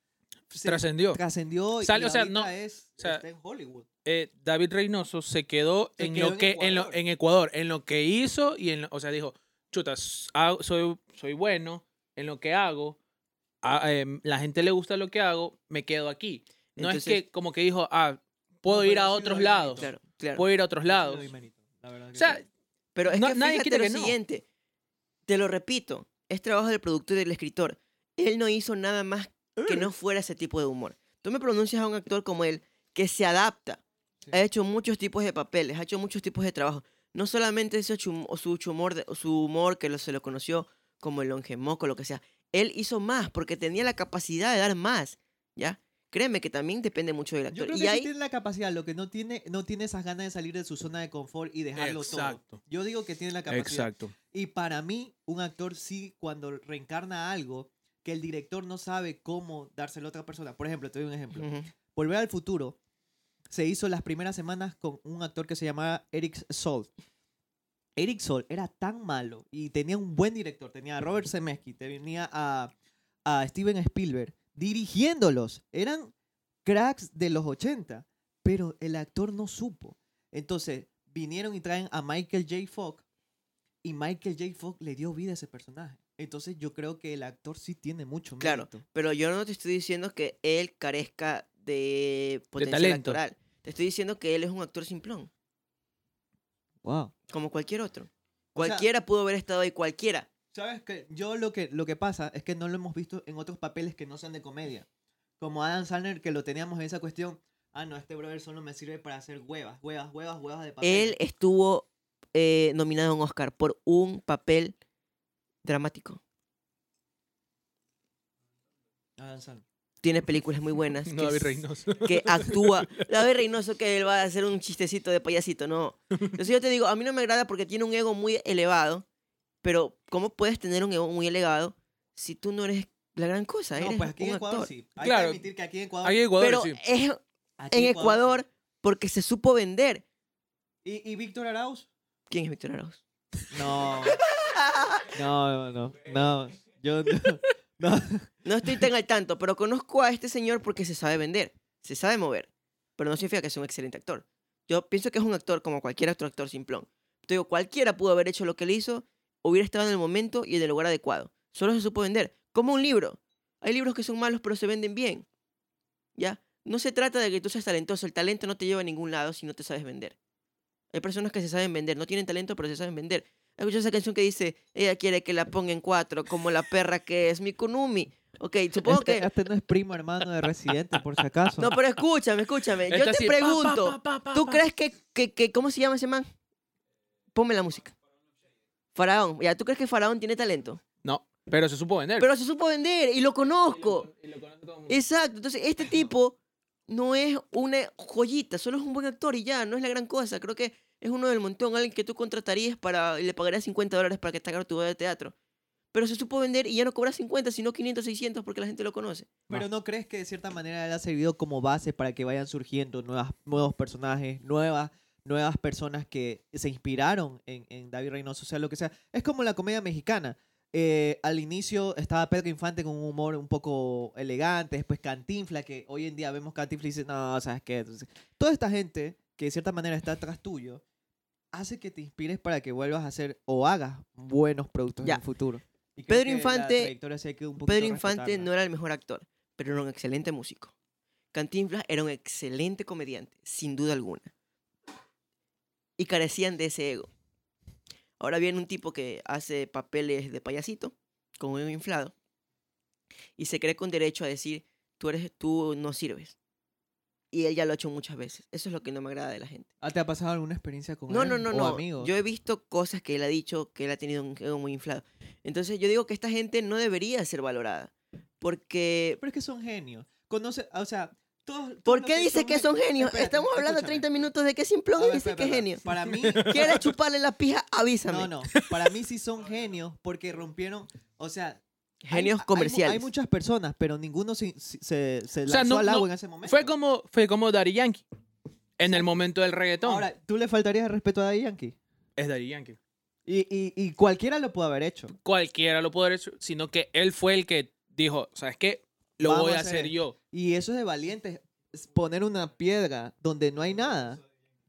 Se Trascendió. trascendió y Sale- o sea, no- es, o sea, está en Hollywood. Eh, David Reynoso se quedó, Se en quedó lo en que en, lo- Ecuador. en Ecuador, en lo que hizo y en lo- o sea, dijo, chutas, soy, soy bueno en lo que hago, a- em, la gente le gusta lo que hago, me quedo aquí. No es que como que dijo, ah, puedo No, ir a otros lados, Claro, claro. puedo ir a otros lados. la verdad O sea. Pero es No- que nadie fíjate quita lo que no. siguiente. Te lo repito. Es trabajo del productor y del escritor. Él no hizo nada más que no fuera ese tipo de humor. Tú me pronuncias a un actor como él que se adapta. Sí. Ha hecho muchos tipos de papeles, ha hecho muchos tipos de trabajo. No solamente ese chum- o su humor, de- su humor que lo- se lo conoció como el longemoco, lo que sea. Él hizo más porque tenía la capacidad de dar más. ¿Ya? Créeme que también depende mucho del Yo actor. creo Y que ahí, sí tiene la capacidad, lo que no tiene, no tiene esas ganas de salir de su zona de confort y dejarlo Exacto. todo. Yo digo que tiene la capacidad. Exacto. Y para mí, un actor sí, cuando reencarna algo que el director no sabe cómo dárselo a otra persona. Por ejemplo, te doy un ejemplo. Ujú. Volver al futuro se hizo las primeras semanas con un actor que se llamaba Eric Sol. Eric Sol era tan malo y tenía un buen director. Tenía a Robert Zemeckis, tenía a, a Steven Spielberg dirigiéndolos. Eran cracks de los 80, pero el actor no supo. Entonces vinieron y traen a Michael J. Fox Y Michael J. Fox le dio vida a ese personaje. Entonces yo creo que el actor sí tiene mucho Claro. mérito. Pero yo no te estoy diciendo que él carezca de potencial talento. actoral. Te estoy diciendo que él es un actor simplón, Wow. como cualquier otro. O sea- Cualquiera pudo haber estado ahí, cualquiera. ¿Sabes qué? Yo lo que, lo que pasa es que no lo hemos visto en otros papeles que no sean de comedia. Como Adam Sandler, que lo teníamos en esa cuestión. Ah, no, este brother solo me sirve para hacer huevas, huevas, huevas, huevas de papel. Él estuvo eh, nominado a un Oscar por un papel dramático. Adam Sandler. Tiene películas muy buenas. No, David Reynoso. que [LAUGHS] actúa. David Reynoso que él va a hacer un chistecito de payasito, no. Entonces yo te digo, a mí no me agrada porque tiene un ego muy elevado, pero ¿cómo puedes tener un ego muy elevado si tú no eres la gran cosa? No, Eres pues aquí en un Ecuador actor. sí. Hay Claro. que admitir que aquí en Ecuador. Ahí en Ecuador, Pero sí. es aquí en sí. Ecuador porque se supo vender. ¿Y, y Víctor Arauz? ¿Quién es Víctor Arauz? No. No, [LAUGHS] no, no. No. Yo no. [LAUGHS] no. Estoy tan al tanto, pero conozco a este señor porque se sabe vender, se sabe mover, pero no significa que sea un excelente actor. Yo pienso que es un actor como cualquier otro actor simplón. Te digo, cualquiera pudo haber hecho lo que él hizo, hubiera estado en el momento y en el lugar adecuado. Solo se supo vender, como un libro. Hay libros que son malos pero se venden bien. ¿Ya? No se trata de que tú seas talentoso, el talento no te lleva a ningún lado si no te sabes vender. Hay personas que se saben vender, no tienen talento pero se saben vender. Escuchado esa canción que dice, ella quiere que la ponga en cuatro, como la perra que es mi Kunumi. Ok, supongo Este, que... este no es primo hermano de Residente, por si acaso. No, pero escúchame, escúchame. Yo te así, pa, pa, pregunto, pa, pa, pa, ¿tú pa. crees que, que, que- ¿Cómo se llama ese man? Ponme la música. Faraón. Ya, ¿tú crees que Faraón tiene talento? No, pero se supo vender. Pero se supo vender y lo conozco. Y lo todo el mundo. Exacto. Entonces, este tipo no es una joyita, solo es un buen actor y ya, no es la gran cosa. Creo que es uno del montón, alguien que tú contratarías para y le pagarías 50 dólares para que te haga tu obra de teatro. Pero se supo vender y ya no cobra 50, sino 500, 600 porque la gente lo conoce. Pero ¿no crees que de cierta manera él ha servido como base para que vayan surgiendo nuevas, nuevos personajes, nuevas, nuevas personas que se inspiraron en, en David Reynoso, o sea, lo que sea? Es como la comedia mexicana. Eh, al inicio estaba Pedro Infante con un humor un poco elegante, después Cantinfla, que hoy en día vemos Cantinfla y dice, no, ¿sabes qué? Entonces, toda esta gente que de cierta manera está atrás tuyo, hace que te inspires para que vuelvas a hacer o hagas buenos productos Ya. en el futuro. Y Pedro Infante- Pedro Infante no era el mejor actor, pero era un excelente músico. Cantinflas era un excelente comediante, sin duda alguna. Y carecían de ese ego. Ahora viene un tipo que hace papeles de payasito, con un ego inflado, y se cree con derecho a decir, tú, eres, tú no sirves. Y él ya lo ha hecho muchas veces. Eso es lo que no me agrada de la gente. ¿Ah, ¿Te ha pasado alguna experiencia con No, él? no, no, o no. amigos? Yo he visto cosas que él ha dicho que él ha tenido un ego muy inflado. Entonces yo digo que esta gente no debería ser valorada. Porque Pero es que son genios. Conoce, o sea, todos... todos ¿Por qué dice que son genios? Espérate, Estamos hablando escúchame. 30 minutos de que Simplón y dice que es genio. Para mí... [LAUGHS] ¿Quieres [LAUGHS] chuparle la pija? Avísame. No, no. Para mí sí son genios porque rompieron... O sea... hay- Genios hay comerciales. Hay, muchas personas, pero ninguno se, se, se O sea, lanzó no- al agua no, en ese momento. Fue como, fue como Daddy Yankee. En el momento del reggaetón. Ahora, ¿tú le faltarías el respeto a Daddy Yankee? es Daddy Yankee. Y, y, y cualquiera lo pudo haber hecho. Cualquiera lo pudo haber hecho, sino que él fue el que dijo, ¿sabes qué? Lo Vamos voy a hacer hacer esto". yo. Y eso es de valientes. es Poner una piedra donde no hay nada.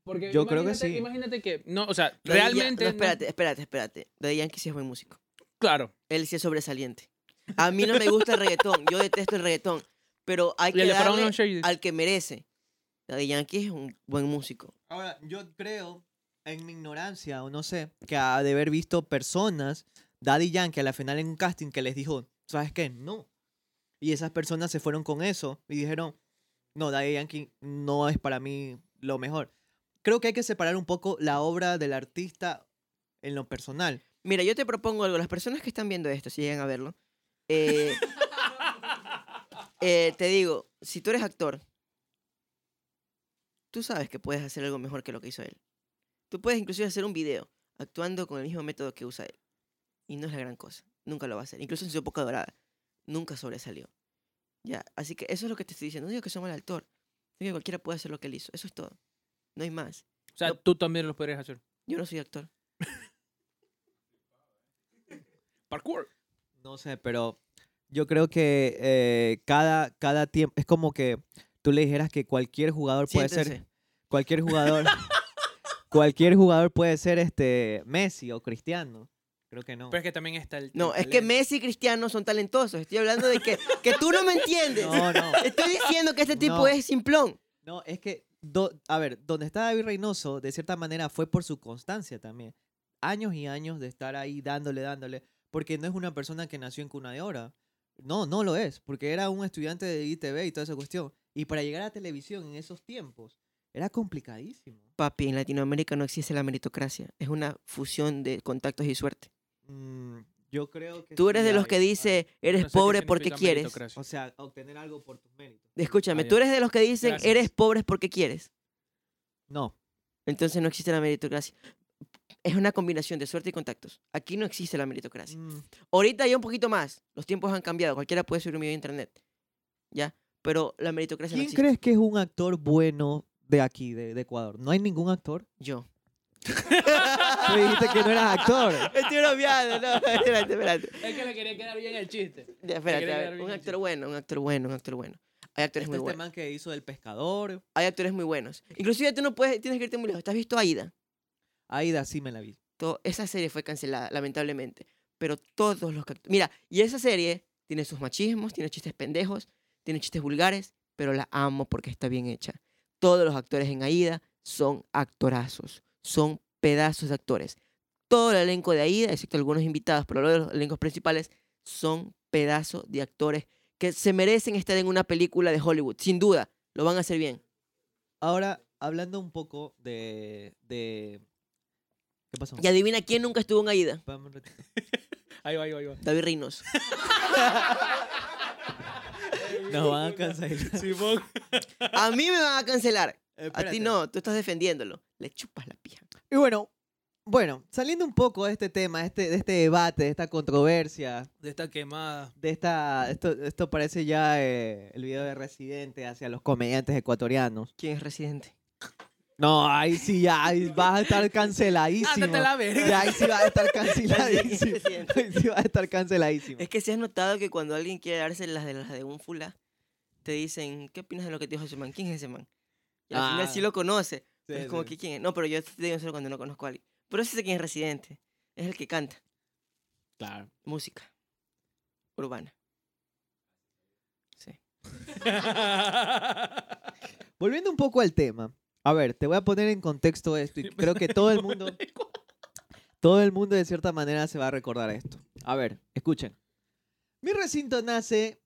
Porque Yo creo que sí. Imagínate que, no, o sea, Daddy Ya- realmente... no, no- espérate, espérate, espérate. Daddy Yankee sí es buen músico. claro. Él sí es sobresaliente. A mí no me gusta el reggaetón. Yo detesto el reggaetón. Pero hay que darle al que merece. Daddy Yankee es un buen músico. Ahora, yo creo, en mi ignorancia, o no sé, que ha de haber visto personas, Daddy Yankee, a la final en un casting que les dijo, ¿sabes qué? No. Y esas personas se fueron con eso y dijeron, no, Daddy Yankee no es para mí lo mejor. Creo que hay que separar un poco la obra del artista en lo personal. Mira, yo te propongo algo. Las personas que están viendo esto, si llegan a verlo, eh, eh, te digo, si tú eres actor, tú sabes que puedes hacer algo mejor que lo que hizo él. Tú puedes inclusive hacer un video actuando con el mismo método que usa él. Y no es la gran cosa. Nunca lo va a hacer. Incluso en su época dorada. Nunca sobresalió. Ya, así que eso es lo que te estoy diciendo. No digo que sea mal actor. Digo que cualquiera puede hacer lo que él hizo. Eso es todo. No hay más. O sea, No. tú también lo podrías hacer. Yo no soy actor. Parkour. No sé, pero yo creo que eh, cada, cada tiempo, es como que tú le dijeras que cualquier jugador puede ser cualquier jugador [LAUGHS] cualquier jugador puede ser este Messi o Cristiano. Creo que no. Pero es que también está el. No, el es que. Messi y Cristiano son talentosos. Estoy hablando de que, que tú no me entiendes. No, no. Estoy diciendo que este tipo No. es simplón. No, es que, do- a ver, donde está David Reynoso, de cierta manera fue por su constancia también. Años y años de estar ahí dándole, dándole, porque no es una persona que nació en cuna de oro. No, no lo es, porque era un estudiante de ITV y toda esa cuestión. Y para llegar a televisión en esos tiempos, era complicadísimo. Papi, en Latinoamérica no existe la meritocracia. Es una fusión de contactos y suerte. Mm, yo creo que... Tú sí eres de los que dice, eres No sé qué pobre porque quieres. O sea, obtener algo por tus méritos. Escúchame, Ah, tú eres de los que dicen, Gracias. eres pobre porque quieres. No. Entonces no existe la meritocracia. Es una combinación de suerte y contactos. Aquí no existe la meritocracia. Mm, Ahorita hay un poquito más. Los tiempos han cambiado. Cualquiera puede subir un video a internet. ¿Ya? Pero la meritocracia no ¿Quién existe. crees que es un actor bueno de aquí, de, de Ecuador? ¿No hay ningún actor? Yo. [LAUGHS] Tú dijiste que no eras actor. Estoy bromeando, no. [LAUGHS] Espérate, espérate. Es que le quería quedar bien el chiste. Ya, espérate, a ver, Un actor bueno, un actor bueno, un actor bueno. Hay actores Este muy este buenos. man que hizo El Pescador. Hay actores muy buenos. Inclusive tú no puedes, tienes que irte muy lejos. ¿Te has visto Aida? Aida sí me la vi. Esa serie fue cancelada, lamentablemente. Pero todos los... que Mira, y esa serie tiene sus machismos, tiene chistes pendejos, tiene chistes vulgares, pero la amo porque está bien hecha. Todos los actores en Aida son actorazos, son pedazos de actores. Todo el elenco de Aida, excepto algunos invitados, pero los elencos principales, son pedazos de actores que se merecen estar en una película de Hollywood. Sin duda, lo van a hacer bien. Ahora, hablando un poco de... de... ¿Qué pasó? Y adivina quién nunca estuvo en Aida. Espérame un ratito. Ahí va, ahí va, ahí va. David Reynoso. [LAUGHS] Nos van a cancelar. Simón. A mí me van a cancelar. A ti no, tú estás defendiéndolo. Le chupas la pija. Y bueno, bueno, saliendo un poco de este tema, de este, de este debate, de esta controversia, De esta quemada. de esta... Esto, esto parece ya eh, el video de Residente hacia los comediantes ecuatorianos. ¿Quién es residente? No, ahí sí, ya, ahí vas a estar canceladísimo. Ándate la verga. Ya, ahí sí vas a estar [LAUGHS] canceladísimo. Ahí sí vas a estar canceladísimo. Es que si has notado que cuando alguien quiere darse las de las de un fula, te dicen, ¿qué opinas de lo que te dijo ese man? ¿Quién es ese man? Y al final Ah. sí lo conoce. Sí, pero es como sí. que quién es. No, pero yo te digo solo cuando no conozco a alguien. Pero ese es quién es residente. Es el que canta Claro. música urbana. Sí. [LAUGHS] Volviendo un poco al tema. A ver, te voy a poner en contexto esto y creo que [LAUGHS] todo el mundo, todo el mundo de cierta manera se va a recordar esto. A ver, escuchen. Mi recinto nace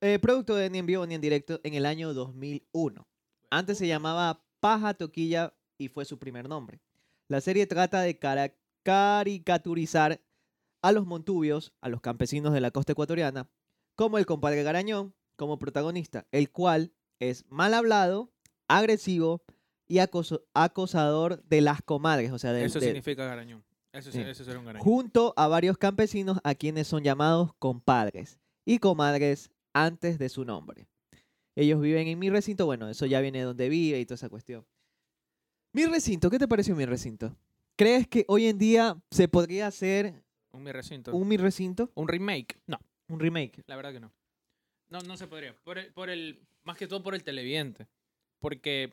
eh, producto de ni en vivo ni en directo en el año 2001. Antes se llamaba Paja Toquilla y fue su primer nombre. La serie trata de cara- caricaturizar a los montubios, a los campesinos de la costa ecuatoriana, como el compadre Garañón, como protagonista, el cual es mal hablado, agresivo y acoso- acosador de las comadres, o sea, del- Eso de- significa garañón. Eso, sí. Sí. eso será un garañón. junto a varios campesinos a quienes son llamados compadres y comadres antes de su nombre. Ellos viven en mi recinto, bueno, eso ya viene de donde vive y toda esa cuestión. Mi recinto, ¿qué te pareció mi recinto? ¿Crees que hoy en día se podría hacer Un mi recinto. un mi recinto? Un remake. No, Un remake. la verdad que no. No, no se podría. Por el, por el, más que todo por el televidente. Porque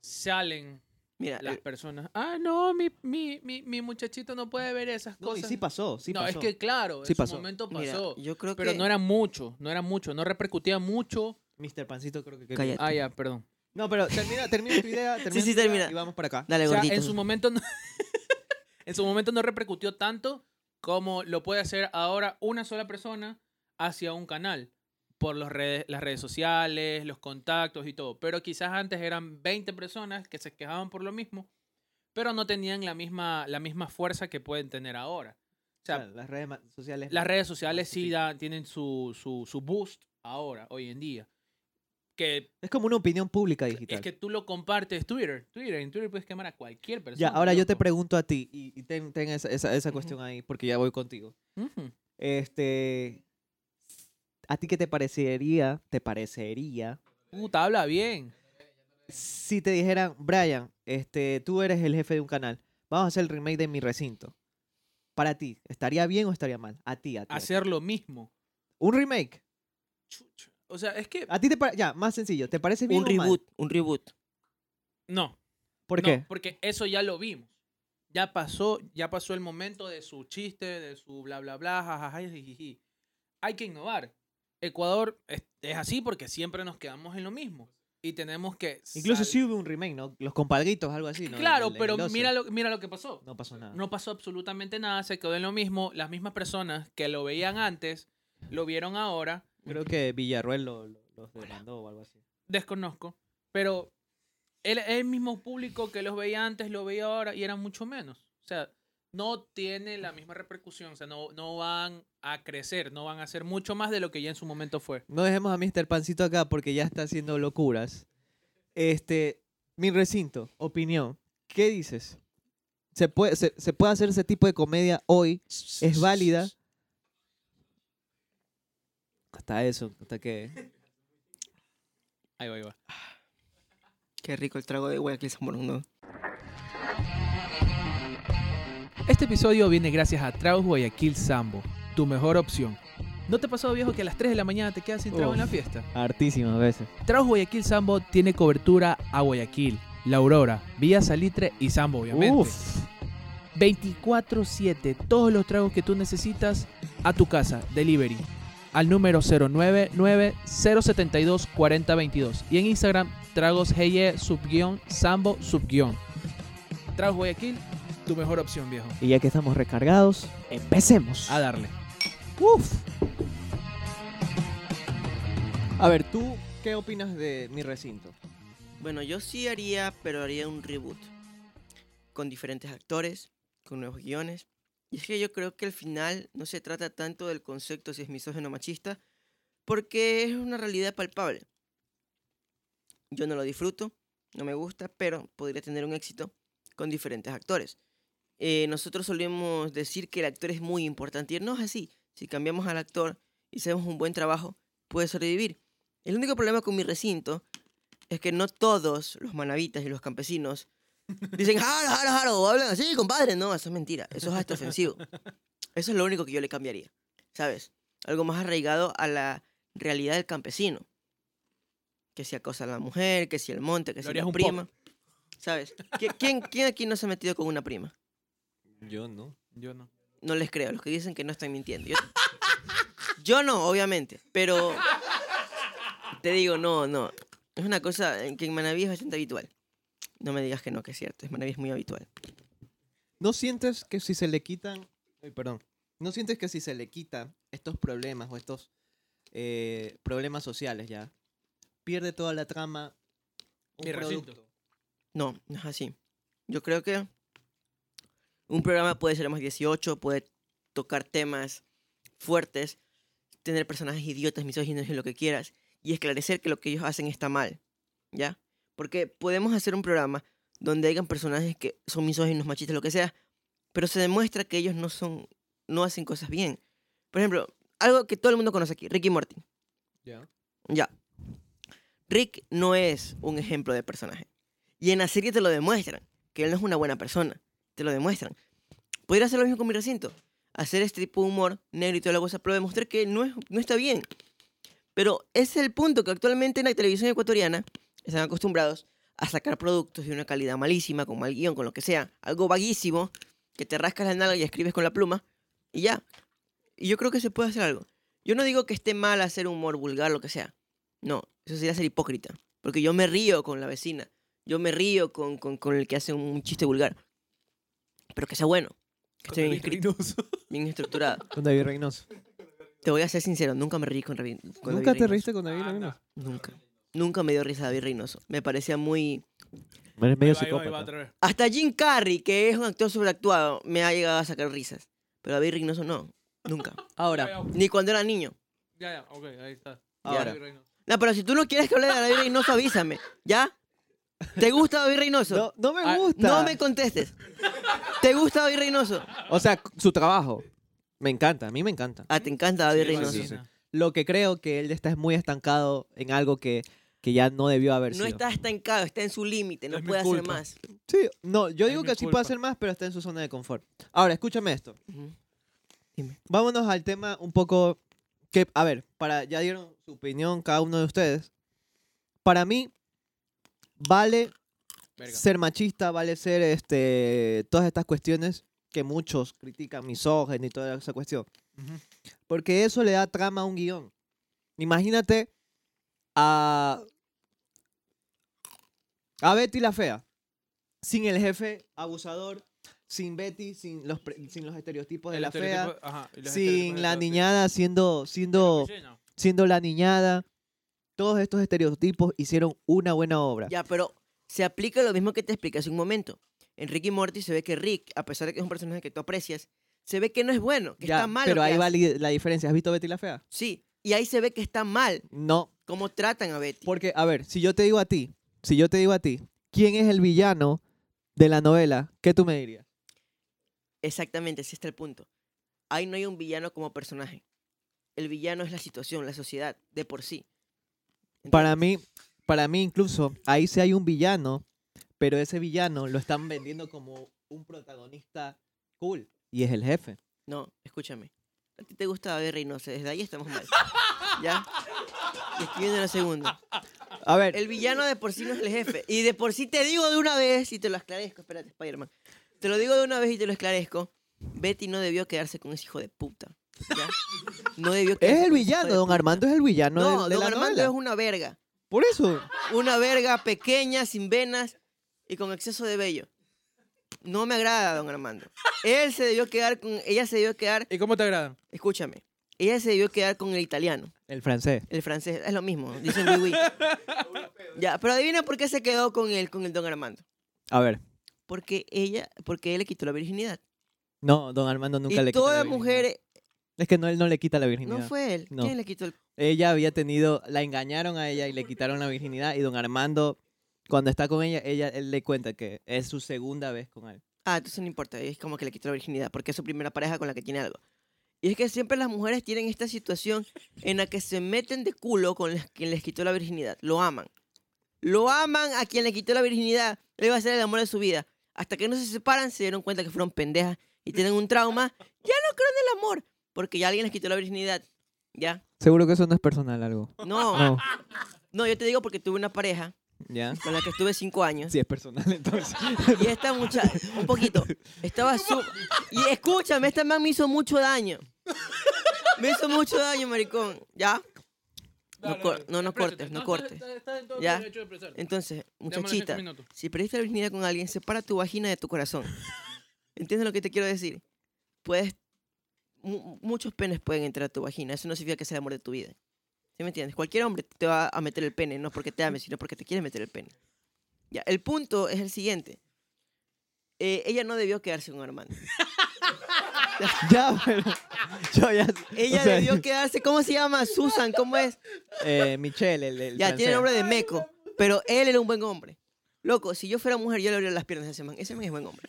salen Mira, las eh, personas. Ah, no, mi, mi, mi, mi muchachito no puede ver esas No, y cosas. sí pasó, sí no, pasó. es que claro, Sí en pasó. su momento mira, pasó. yo creo pero que... no era mucho, no era mucho, no repercutía mucho. Mr. Pancito creo que... Cállate. Ah, ya, perdón. No, pero termina, termina tu idea, [LAUGHS] termina sí, tu idea termina. y vamos para acá. Dale, o sea, gordito. en su momento no, [LAUGHS] en su momento no repercutió tanto como lo puede hacer ahora una sola persona hacia un canal por los redes, las redes sociales, los contactos y todo. Pero quizás antes eran 20 personas que se quejaban por lo mismo, pero no tenían la misma, la misma fuerza que pueden tener ahora. O sea, Claro, las redes sociales. las redes sociales sí dan- tienen su, su, su boost ahora, hoy en día. Que Es como una opinión pública digital. es que tú lo compartes Twitter. Twitter, en Twitter puedes quemar a cualquier persona. Ya, ahora yo te pregunto a ti, y, y ten, ten esa, esa- esa Ujú. cuestión ahí, porque ya voy contigo. Ujú. Este, ¿a ti qué te parecería, te parecería, Puta, habla bien. si te dijeran, Brian, este, tú eres el jefe de un canal, vamos a hacer el remake de mi recinto? Para ti, ¿estaría bien o estaría mal? A ti, a ti. a ti. Hacer lo mismo. Un remake. Chucha. O sea, es que. A ti te parece, ya, más sencillo, ¿te parece bien Un o mal? reboot, un reboot. No. ¿Por No, qué? porque eso ya lo vimos. Ya pasó, ya pasó el momento de su chiste, de su bla bla bla, jajaja. Hay que innovar. Ecuador es, es así porque siempre nos quedamos en lo mismo. Y tenemos que. Incluso sí hubo un remake, ¿no? Los compadritos, algo así, ¿no? Claro, El- el- pero el mira lo, mira lo que pasó. No pasó nada. No pasó absolutamente nada, se quedó en lo mismo. Las mismas personas que lo veían antes, lo vieron ahora. Creo que Villarruel lo- demandó o algo así. desconozco, pero el, el mismo público que los veía antes lo veía ahora y eran mucho menos. O sea, no tiene la misma repercusión, o sea, no, no van a crecer, no van a hacer mucho más de lo que ya en su momento fue. No dejemos a Mr. Pancito acá porque ya está haciendo locuras. Este, mi recinto, opinión. ¿Qué dices? ¿Se puede, se, se puede hacer ese tipo de comedia hoy? ¿Es válida? Hasta eso, hasta que... Ahí va, ahí va. Qué rico el trago de Guayaquil San Este episodio viene gracias a Tragos Guayaquil Sambo, tu mejor opción. ¿No te pasó, viejo, que a las 3 de la mañana te quedas sin trago en la fiesta? Hartísimas veces. Tragos Guayaquil Sambo tiene cobertura a Guayaquil, La Aurora, Villa Salitre y Sambo, obviamente. Uf. 24-7, todos los tragos que tú necesitas a tu casa, delivery, al número 099-072-4022 y en Instagram, tragos GY subguión, sambo subguión. Tragos Guayaquil, tu mejor opción, viejo. Y ya que estamos recargados, empecemos. A darle. Uf. A ver, ¿tú qué opinas de mi recinto? Bueno, yo sí haría, pero haría un reboot. Con diferentes actores, con nuevos guiones. Y es que yo creo que al final no se trata tanto del concepto si es misógino o machista, porque es una realidad palpable. Yo no lo disfruto, no me gusta, pero podría tener un éxito con diferentes actores. Eh, nosotros solemos decir que el actor es muy importante y no es así. Si cambiamos al actor y hacemos un buen trabajo, puede sobrevivir. El único problema con mi recinto es que no todos los manavitas y los campesinos dicen jaro, jaro, jaro, o hablan así, compadre. No, eso es mentira. Eso es hasta ofensivo. Eso es lo único que yo le cambiaría. ¿Sabes? Algo más arraigado a la realidad del campesino. Que si acosa a la mujer, que si el monte, que Lo si la pop. prima. ¿Sabes? ¿Qui- ¿Quién, ¿Quién aquí no se ha metido con una prima? Yo no. Yo no. No les creo, los que dicen que no están mintiendo. Yo, [LAUGHS] yo no, obviamente, pero te digo, no, no. Es una cosa que en Manaví es bastante habitual. No me digas que no, que es cierto. En Manaví es muy habitual. ¿No sientes que si se le quitan... Ay, perdón. ¿No sientes que si se le quitan estos problemas o estos eh, problemas sociales ya, pierde toda la trama un producto? No, no es así. Yo creo que un programa puede ser más 18, puede tocar temas fuertes, tener personajes idiotas, misóginos y lo que quieras, y esclarecer que lo que ellos hacen está mal, ¿ya? Porque podemos hacer un programa donde hayan personajes que son misóginos, machistas, lo que sea, pero se demuestra que ellos no son, no hacen cosas bien. Por ejemplo, algo que todo el mundo conoce aquí, Ricky Morty. Ya. Ya. Rick no es un ejemplo de personaje. Y en la serie te lo demuestran, que él no es una buena persona. Te lo demuestran. Podría hacer lo mismo con mi recinto. Hacer este tipo de humor negro y toda la cosa, pero demostrar que no, es, no está bien. Pero es el punto, que actualmente en la televisión ecuatoriana están acostumbrados a sacar productos de una calidad malísima, con mal guion, con lo que sea. Algo vaguísimo, que te rascas la nalga y escribes con la pluma, y ya. Y yo creo que se puede hacer algo. Yo no digo que esté mal hacer humor vulgar, lo que sea. No, eso sería ser hipócrita. Porque yo me río con la vecina. Yo me río con, con, con el que hace un chiste vulgar. Pero que sea bueno. Que esté bien escrito, bien estructurado. [LAUGHS] Con David Reynoso. Te voy a ser sincero, nunca me reí con, Ravi- con ¿Nunca David te Reynoso. reíste con David Reynoso? Nunca. Nunca me dio risa David Reynoso. Me parecía muy... Eres medio Ahí va, ahí va, ahí va psicópata. otra vez. Hasta Jim Carrey, que es un actor sobreactuado, me ha llegado a sacar risas. Pero David Reynoso no. Nunca. Ahora, Ni cuando era niño. Ya, ya, ok, ahí está. Ahora. Ya, Reynoso. No, pero si tú no quieres que hable de David Reynoso, avísame. ¿Ya? ¿Te gusta David Reynoso? no, no me Ah, gusta. No me contestes. ¿Te gusta David Reynoso? O sea, su trabajo. Me encanta, a mí me encanta. Ah, te encanta David Sí, Reynoso. sí, sí. fascina. Lo que creo que él está muy estancado en algo que, que ya no debió haber No sido. está estancado, está en su límite, no Es mi puede hacer culpa. más. Sí, no, yo Es digo mi que sí culpa. puede hacer más, pero está en su zona de confort. Ahora, escúchame esto. Ujú. Vámonos al tema un poco que, a ver, para ya dieron su opinión cada uno de ustedes. Para mí, vale Verga. ser machista, vale ser este, todas estas cuestiones que muchos critican, misógeno y toda esa cuestión. Porque eso le da trama a un guion. Imagínate a, a Betty la fea, sin el jefe abusador, sin Betty, sin los, pre- sin los estereotipos de El la fea, ajá, sin la niñada siendo, siendo, siendo la niñada. Todos estos estereotipos hicieron una buena obra. Ya, pero se aplica lo mismo que te expliqué hace un momento. En Rick y Morty se ve que Rick, a pesar de que es un personaje que tú aprecias, se ve que no es bueno, que Ya, está mal. pero ahí va hace. la diferencia. ¿Has visto Betty la fea? Sí, y ahí se ve que está mal No, cómo tratan a Betty. porque, a ver, si yo te digo a ti, si yo te digo a ti, ¿quién es el villano de la novela? ¿Qué tú me dirías? Exactamente, así está el punto. Ahí no hay un villano como personaje. El villano es la situación, la sociedad, de por sí. Para mí, para mí incluso, ahí sí hay un villano, pero ese villano lo están vendiendo como un protagonista cool. Y es el jefe. No, escúchame. A ti te gusta David Reynoso, desde ahí estamos mal. ¿Ya? Y estoy viendo la segunda. A ver, El villano de por sí no es el jefe. Y de por sí te digo de una vez y te lo esclarezco. Espérate, Spider-Man. Te lo digo de una vez y te lo esclarezco. Betty no debió quedarse con ese hijo de puta. ¿Ya? No debió es el villano, don. Armando es el villano No, de, de don la Armando novela. es una verga. Por eso. Una verga pequeña, sin venas y con exceso de vello. No me agrada, don Armando. Él se debió quedar con. Ella se debió quedar. ¿Y cómo te agrada? Escúchame. Ella se debió quedar con el italiano. El francés. El francés. Es lo mismo. Dicen oui, oui. Ya, pero adivina por qué se quedó con el, con el don Armando. A ver. Porque ella. Porque él le quitó la virginidad. No, don Armando nunca y le la las virginidad. mujeres. Es que no, él no le quita la virginidad. No fue él. No. ¿Quién le quitó el.? Ella había tenido, la engañaron a ella y le quitaron la virginidad. Y don Armando, cuando está con ella, ella él le cuenta que es su segunda vez con él. Ah, entonces no importa, es como que le quitó la virginidad, porque es su primera pareja con la que tiene algo. Y es que siempre las mujeres tienen esta situación en la que se meten de culo con quien les quitó la virginidad. Lo aman. Lo aman a quien le quitó la virginidad. Le va a ser el amor de su vida. Hasta que no se separan, se dieron cuenta que fueron pendejas y tienen un trauma. Ya no creen en el amor, porque ya alguien les quitó la virginidad. ¿Ya? Seguro que eso no es personal algo. No, No, no, yo te digo porque tuve una pareja ¿ya? con la que estuve cinco años. Sí es personal entonces. Y esta muchacha, un poquito, estaba su... Y escúchame, esta man me hizo mucho daño. Me hizo mucho daño, maricón. ¿Ya? No Dale, cor- no, no cortes, no cortes. está- está en todo tu Ya. derecho de expresarte. Entonces, Démosle cinco muchachita, minutos. si perdiste la virginidad con alguien, separa tu vagina de tu corazón. ¿Entiendes lo que te quiero decir? Puedes... mu- muchos penes pueden entrar a tu vagina. Eso no significa que sea el amor de tu vida. ¿Sí me entiendes? Cualquier hombre te va a meter el pene, no porque te ame, sino porque te quiere meter el pene. Ya, el punto es el siguiente. Eh, ella no debió quedarse con Armando. [LAUGHS] ya, pero yo ya... Ella o sea, debió quedarse, ¿cómo se llama? Susan, ¿cómo es? eh, Michelle, el, el Ya, francés. tiene nombre de Meco, pero él era un buen hombre. Loco, si yo fuera mujer, yo le abriría las piernas a ese man. Ese man es buen hombre.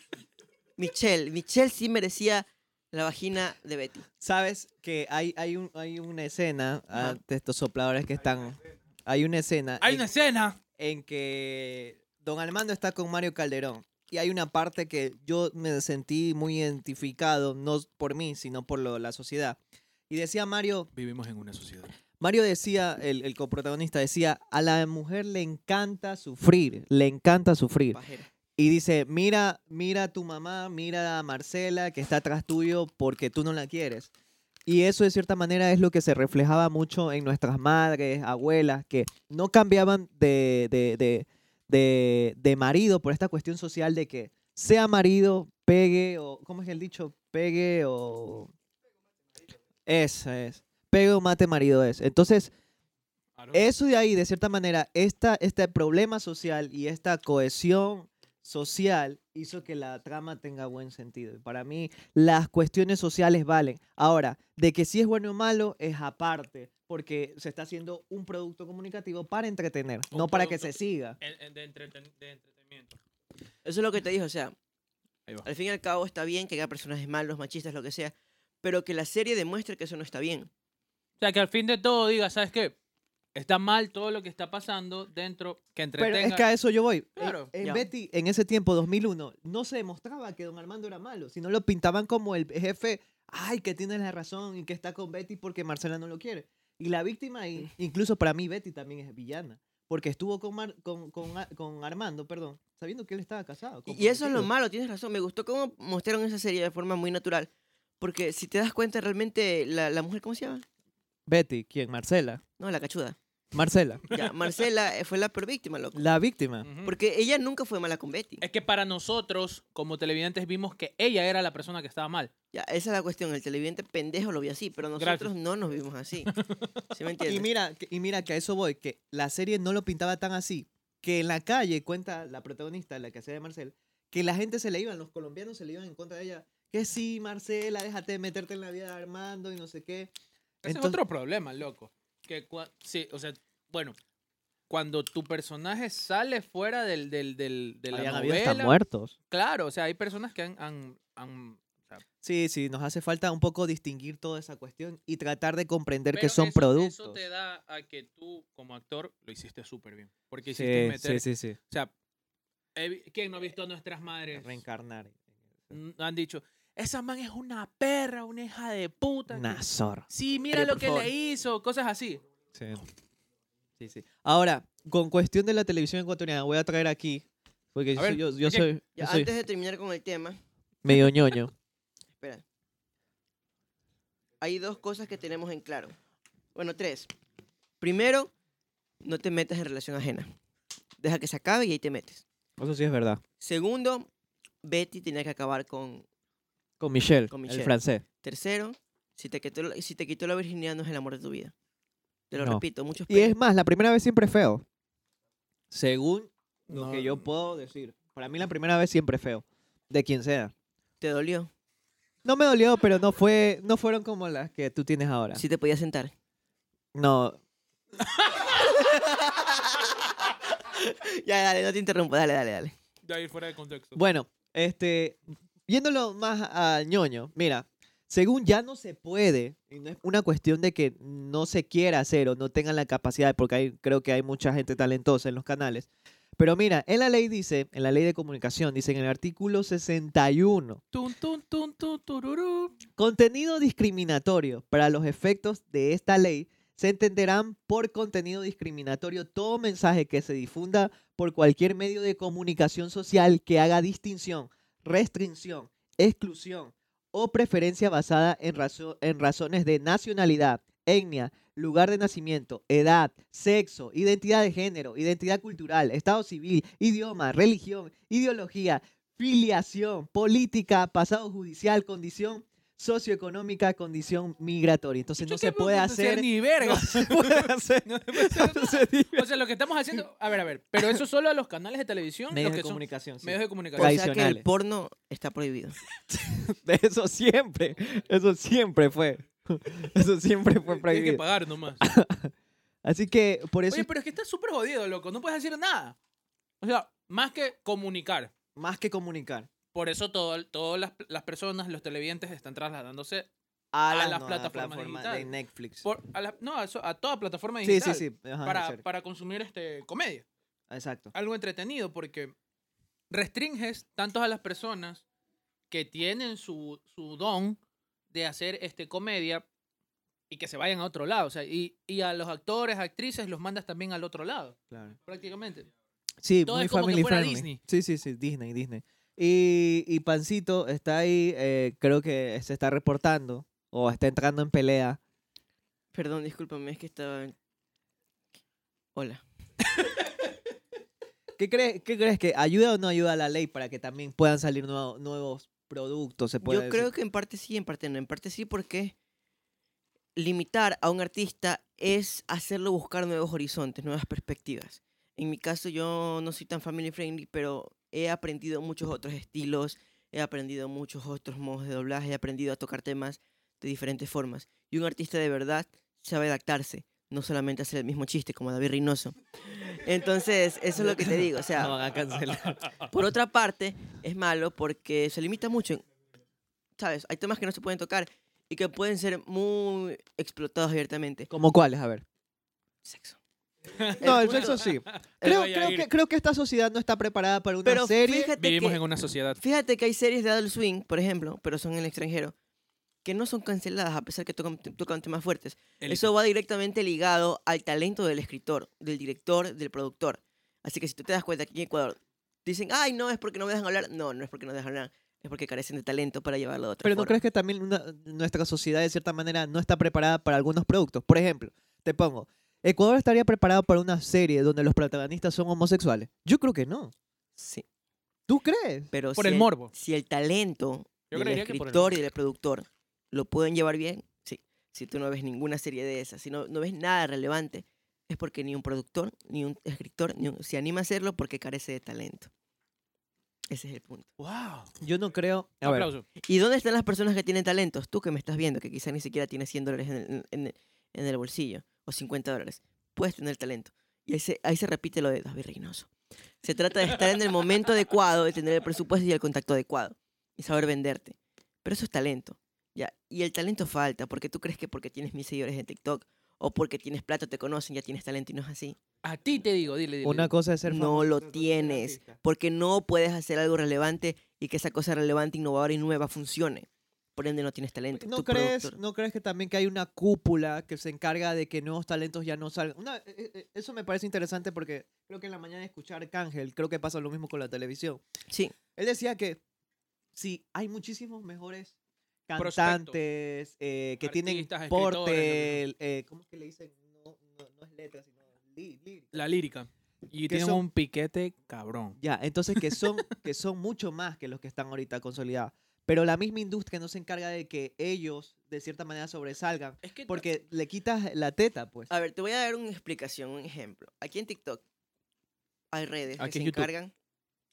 Michelle, Michelle sí merecía la vagina de Betty. Sabes que hay, hay, un, hay una escena ah, de estos sopladores que están... Hay una escena Hay en, una escena. en que Don Armando está con Mario Calderón. Y hay una parte que yo me sentí muy identificado, no por mí, sino por lo- la sociedad. Y decía Mario, Vivimos en una sociedad. Mario decía, el, el coprotagonista decía, a la mujer le encanta sufrir, le encanta sufrir. Pajera. Y dice, mira, mira a tu mamá, mira a Marcela que está atrás tuyo porque tú no la quieres. Y eso de cierta manera es lo que se reflejaba mucho en nuestras madres, abuelas, que no cambiaban de, de, de, de, de marido por esta cuestión social de que sea marido, pegue o, ¿cómo es el dicho? Pegue o... Esa es. Pegue o mate marido es. Entonces, eso de ahí, de cierta manera, esta, este problema social y esta cohesión social hizo que la trama tenga buen sentido. Y para mí, las cuestiones sociales valen. Ahora, de que si es bueno o malo es aparte, porque se está haciendo un producto comunicativo para entretener, Un no para que se siga. De, entreten- de entretenimiento. Eso es lo que te dijo, o sea, al fin y al cabo está bien que haya personajes malos, machistas, lo que sea, pero que la serie demuestre que eso no está bien. O sea, que al fin de todo diga, ¿sabes qué? Está mal todo lo que está pasando dentro, que Pero entretenga. es que a eso yo voy. En- Claro, en ya. Betty, en ese tiempo, 2001, no se demostraba que don Armando era malo, sino lo pintaban como el jefe, ay, que tiene la razón y que está con Betty porque Marcela no lo quiere. Y la víctima, incluso para mí, Betty también es villana. porque estuvo con, Mar- con, con, A- con Armando, perdón, sabiendo que él estaba casado. Y- Y eso es lo malo, tienes razón. Me gustó cómo mostraron esa serie de forma muy natural. Porque si te das cuenta, realmente, la, la mujer, ¿cómo se llama? Betty, ¿quién? Marcela. No, la cachuda. Marcela. Ya, [LAUGHS] Marcela eh, fue la peor víctima, loco. La víctima. Ujú. Porque ella nunca fue mala con Betty. Es que para nosotros, como televidentes, vimos que ella era la persona que estaba mal. Ya, esa es la cuestión. El televidente pendejo lo vio así, pero nosotros Gracias. no nos vimos así. [LAUGHS] ¿Sí me entiendes? Y mira, que- y mira que a eso voy, que la serie no lo pintaba tan así, que en la calle, cuenta la protagonista, la que hacía de Marcel, que la gente se le iban, los colombianos se le iban en contra de ella, que sí, Marcela, déjate de meterte en la vida de Armando y no sé qué. Ese es Entonces- otro problema, loco. Que sí, o sea, bueno, cuando tu personaje sale fuera del, del, del, de la Habían novela, muertos. claro, o sea, hay personas que han, han- han- o sea, Sí, sí, nos hace falta un poco distinguir toda esa cuestión y tratar de comprender que son eso- productos. Eso te da a que tú, como actor, lo hiciste súper bien. Porque Sí, hiciste meter. sí, sí, sí. O sea, ¿quién no ha visto a nuestras madres? Reencarnar. Mm, Han dicho, esa man es una perra, una hija de puta. que- Nazor. Sí, mira lo que favor. le hizo, cosas así. Sí. Sí, sí. Ahora, con cuestión de la televisión ecuatoriana, voy a traer aquí, porque yo, ver, soy- yo, yo ¿qué? soy, yo Ya, soy antes de terminar con el tema, medio ñoño. [LAUGHS] espera. Hay dos cosas que tenemos en claro. Bueno, tres. Primero, no te metas en relación ajena. Deja que se acabe y ahí te metes. Eso sí es verdad. Segundo, Betty tenía que acabar con... Con Michelle, Con el Michelle. francés. Tercero, si te, quitó, la- si te quitó la virginidad no es el amor de tu vida. Te lo No. repito, muchos Y es más, la primera vez siempre es feo. Según lo que yo puedo decir. Para mí la primera vez siempre es feo. De quien sea. ¿Te dolió? No me dolió, pero no fue, no fueron como las que tú tienes ahora. Sí te podías sentar. No. [LAUGHS] ya, dale, no te interrumpo. Dale, dale, dale. De ahí fuera de contexto. Bueno, este, yéndolo más al ñoño, mira, según ya no se puede, y no es una cuestión de que no se quiera hacer o no tengan la capacidad, porque hay, creo que hay mucha gente talentosa en los canales. Pero mira, en la ley dice, en la ley de comunicación, dice en el artículo 61, Tun, tun, tun, tun, tururú. contenido discriminatorio para los efectos de esta ley se entenderán por contenido discriminatorio todo mensaje que se difunda por cualquier medio de comunicación social que haga distinción, restricción, exclusión o preferencia basada en, razo- en razones de nacionalidad, etnia, lugar de nacimiento, edad, sexo, identidad de género, identidad cultural, estado civil, idioma, religión, ideología, filiación, política, pasado judicial, condición socioeconómica, condición migratoria. Entonces no se ¿qué puede hacer... Ni [LAUGHS] verga. No se puede [LAUGHS] hacer... No se puede hacer no se dice. O sea, lo que estamos haciendo. A ver, a ver. Pero eso solo a los canales de televisión. Medios los de que son comunicación. sí. medios de O comunicación. sea que el porno está prohibido. [LAUGHS] Eso siempre, eso siempre fue. Eso siempre fue Tienes que prohibido. pagar nomás. Así que por eso Oye, pero es que estás súper jodido, loco. No puedes decir nada. O sea, más que comunicar. más que comunicar Por eso todo, todas las, las personas, los televidentes, están trasladándose a, A la, las plataformas plataforma digitales. de Netflix. por, a la- no, a, eso- a toda plataforma sí, digital. sí, sí. ajá, en Para, para consumir este, comedia. Exacto. Algo entretenido porque restringes tanto a las personas que tienen su, su don de hacer este, comedia y que se vayan a otro lado. O sea, y, y a los actores, actrices los mandas también al otro lado, Claro. prácticamente. Sí, Todo muy es como que family fuera friendly. Disney. Sí, sí, sí, Disney, Disney. Y, y Pancito está ahí, eh, creo que se está reportando o está entrando en pelea. Perdón, discúlpame, es que estaba... Hola. [LAUGHS] ¿Qué, crees ¿Qué crees que ayuda o no ayuda a la ley para que también puedan salir nuevo- nuevos productos? Se puede Yo creo que en parte sí, en parte no. En parte sí porque limitar a un artista es hacerlo buscar nuevos horizontes, nuevas perspectivas. En mi caso yo no soy tan family friendly, pero he aprendido muchos otros estilos, he aprendido muchos otros modos de doblaje, he aprendido a tocar temas de diferentes formas. Y un artista de verdad sabe adaptarse, no solamente hacer el mismo chiste como David Reynoso. Entonces, eso es lo que te digo. O sea, No van a cancelar. por otra parte, es malo porque se limita mucho. en- ¿Sabes? Hay temas que no se pueden tocar y que pueden ser muy explotados abiertamente. ¿Cómo cuáles? A ver. Sexo. [LAUGHS] No, el sexo sí. Creo, voy a creo, ir. que, creo que esta sociedad no está preparada para una Pero serie. fíjate Vivimos que, en una sociedad. fíjate que hay series de Adult Swing, por ejemplo, pero son en el extranjero, que no son canceladas a pesar que tocan, tocan temas fuertes. Eso va directamente ligado al talento del escritor, del director, del productor. Así que si tú te das cuenta que aquí en Ecuador dicen, ay, no, es porque no me dejan hablar. No, no es porque no dejan hablar, es porque carecen de talento para llevarlo de otra Pero ¿no forma. crees que también una- nuestra sociedad de cierta manera no está preparada para algunos productos? Por ejemplo, te pongo, ¿Ecuador estaría preparado para una serie donde los protagonistas son homosexuales? Yo creo que no. Sí, ¿Tú crees? pero Por si el morbo. Si el talento Yo del por el escritor y del productor lo pueden llevar bien, sí. Si tú no ves ninguna serie de esas, si no, no ves nada relevante, es porque ni un productor, ni un escritor, ni un- se anima a hacerlo porque carece de talento. Ese es el punto. ¡Wow! Yo no creo. A ver, Aplauso. ¿Y dónde están las personas que tienen talentos? Tú que me estás viendo, que quizá ni siquiera tienes 100 dólares en el, en el- en el bolsillo o 50 dólares. Puedes tener talento. Y ahí se, ahí se repite lo de David Reynoso. Se trata de estar en el momento adecuado, de tener el presupuesto y el contacto adecuado. Y saber venderte. Pero eso es talento. ¿ya? Y el talento falta, porque tú crees que porque tienes mil seguidores en TikTok o porque tienes plata te conocen, ya tienes talento y no es así. A ti te digo, dile, dile. una cosa es ser No famoso, lo es ser tienes, porque no puedes hacer algo relevante y que esa cosa relevante, innovadora y nueva funcione. Por ende no tienes talento. ¿No crees, productor- ¿No crees que también que hay una cúpula que se encarga de que nuevos talentos ya no salgan? Una- eh, eh, eso me parece interesante porque creo que en la mañana escuchar Cángel, creo que pasa lo mismo con la televisión. Sí, Él decía que sí, hay muchísimos mejores cantantes eh, que tienen Artistas, lo porte, eh, ¿cómo es que le dicen? No, no, no es letra, sino lí- lírica. La lírica. Y Que tienen son- un piquete cabrón. Ya, entonces que son, que son mucho más que los que están ahorita consolidados. Pero la misma industria no se encarga de que ellos, de cierta manera, sobresalgan. Es que Porque le quitas la teta, pues. A ver, te voy a dar una explicación, un ejemplo. Aquí en TikTok hay redes Aquí que se YouTube. encargan,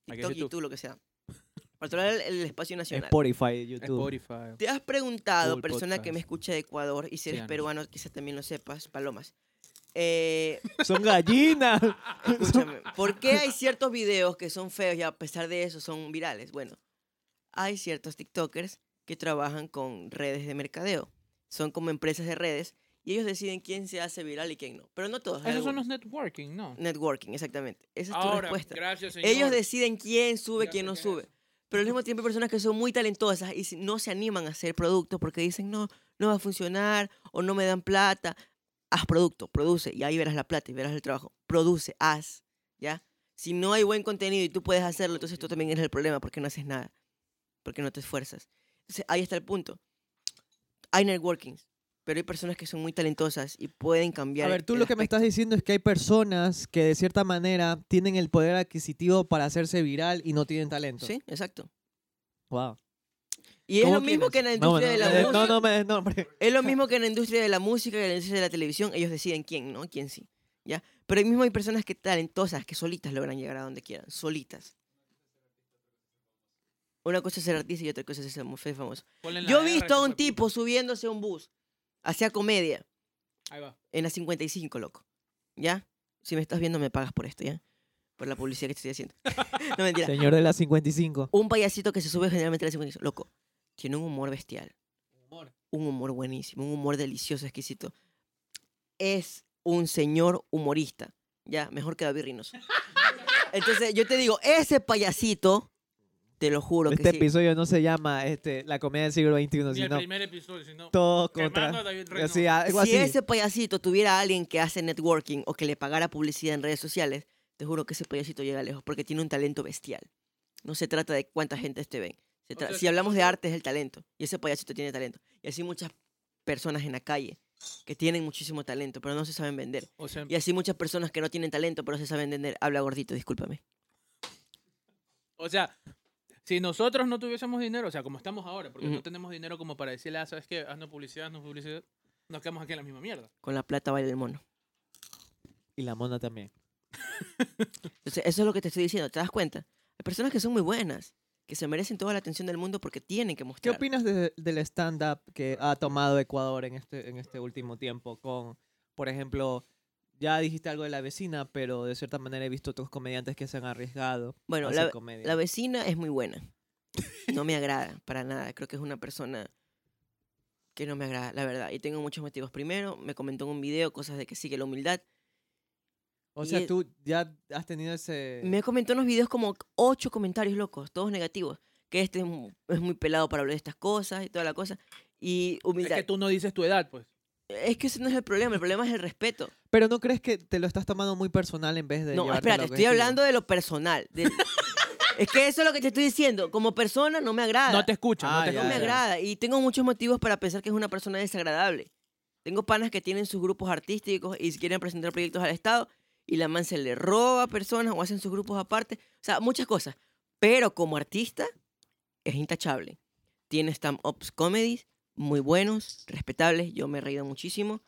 Aquí TikTok, YouTube. YouTube, lo que sea, para el, el espacio nacional. Spotify, YouTube. Spotify. ¿Te has preguntado, Google persona que me escucha de Ecuador, y si eres peruano, quizás también lo sepas, palomas? Eh, [LAUGHS] Son gallinas. escúchame, ¿por qué [LAUGHS] hay ciertos videos que son feos y a pesar de eso son virales? Bueno, hay ciertos TikTokers que trabajan con redes de mercadeo. Son como empresas de redes y ellos deciden quién se hace viral y quién no. Pero no todos. Esos son los networking, ¿no? Networking, exactamente. Esa es tu Ahora, respuesta. gracias, señor. Ellos deciden quién sube, Ya quién no es sube. Pero al mismo tiempo hay personas que son muy talentosas y no se animan a hacer productos porque dicen, no, no va a funcionar o no me dan plata. Haz producto, produce y ahí verás la plata y verás el trabajo. Produce, haz, ¿ya? Si no hay buen contenido y tú puedes hacerlo, entonces tú también eres el problema porque no haces nada, porque no te esfuerzas. Entonces ahí está el punto. Hay networkings, pero hay personas que son muy talentosas y pueden cambiar. A ver, tú lo que me estás diciendo es que hay personas que de cierta manera tienen el poder adquisitivo para hacerse viral y no tienen talento. Sí, exacto. Wow. Y es ¿Cómo lo mismo quiénes? que en la industria no, de la música. No, no me. Es lo mismo que en la industria de la música y en la industria de la televisión. Ellos deciden quién, ¿no? Quién sí. ¿Ya? Pero ahí mismo hay personas que talentosas, que solitas logran llegar a donde quieran. Solitas. Una cosa es ser artista y otra cosa es ser famoso. La Yo he visto a un tipo subiéndose a un bus. Hacía comedia Ahí va. en la 55, loco. ¿Ya? Si me estás viendo, me pagas por esto, ¿ya? Por la publicidad que te estoy haciendo. [LAUGHS] no, mentira. Señor de las 55. Un payasito que se sube generalmente a la 55. Loco, tiene un humor bestial. Humor. un humor buenísimo, un humor delicioso, exquisito. Es un señor humorista. Ya, mejor que David Reynoso. [LAUGHS] Entonces, yo te digo, ese payasito, te lo juro Este que sí. episodio no se llama este, La comedia del siglo XXI, Ni el sino primer episodio, sino. todo a contra... David Reynoso. Así, algo Si así. ese payasito tuviera a alguien que hace networking o que le pagara publicidad en redes sociales, te juro que ese payasito llega lejos porque tiene un talento bestial. No se trata de cuánta gente te ven. Se O tra- sea, si hablamos de arte es el talento y ese payasito tiene talento. Y así muchas personas en la calle que tienen muchísimo talento pero no se saben vender. O sea, Y así muchas personas que no tienen talento pero se saben vender. Habla gordito, discúlpame. o sea, si nosotros no tuviésemos dinero, o sea, como estamos ahora, porque no Ujú. tenemos dinero como para decirle, ah, ¿sabes qué? Haznos publicidad, haznos publicidad, nos quedamos aquí en la misma mierda. Con la plata baila el mono. Y la mona también. [LAUGHS] Entonces, eso es lo que te estoy diciendo. ¿Te das cuenta? Hay personas que son muy buenas, que se merecen toda la atención del mundo porque tienen que ¿Qué mostrar. opinas de- del stand-up que ha tomado Ecuador en este, en este último tiempo? Con, por ejemplo, ya dijiste algo de la vecina, pero de cierta manera he visto otros comediantes que se han arriesgado Bueno, a la, hacer comedia. la vecina es muy buena. No me agrada para nada. Creo que es una persona que no me agrada, la verdad. Y tengo muchos motivos. Primero, me comentó en un video cosas de que sigue la humildad. o y sea, es- tú ya has tenido ese... Me comentó en los videos como ocho comentarios locos, todos negativos. Que este es mu- es muy pelado para hablar de estas cosas y toda la cosa. y Es humildad. que tú no dices tu edad, pues. Es que ese no es el problema, el problema es el respeto. Pero ¿no crees que te lo estás tomando muy personal en vez de No, espérate, estoy hablando de lo personal. del- [LAUGHS] es que eso es lo que te estoy diciendo. Como persona no me agrada. No te escuchan, Ah, no te ya, No me agrada. Y tengo muchos motivos para pensar que es una persona desagradable. Tengo panas que tienen sus grupos artísticos y quieren presentar proyectos al Estado y la man se le roba a personas o hacen sus grupos aparte. O sea, muchas cosas. Pero como artista es intachable. Tiene stand-ups comedies muy buenos, respetables. Yo me he reído muchísimo.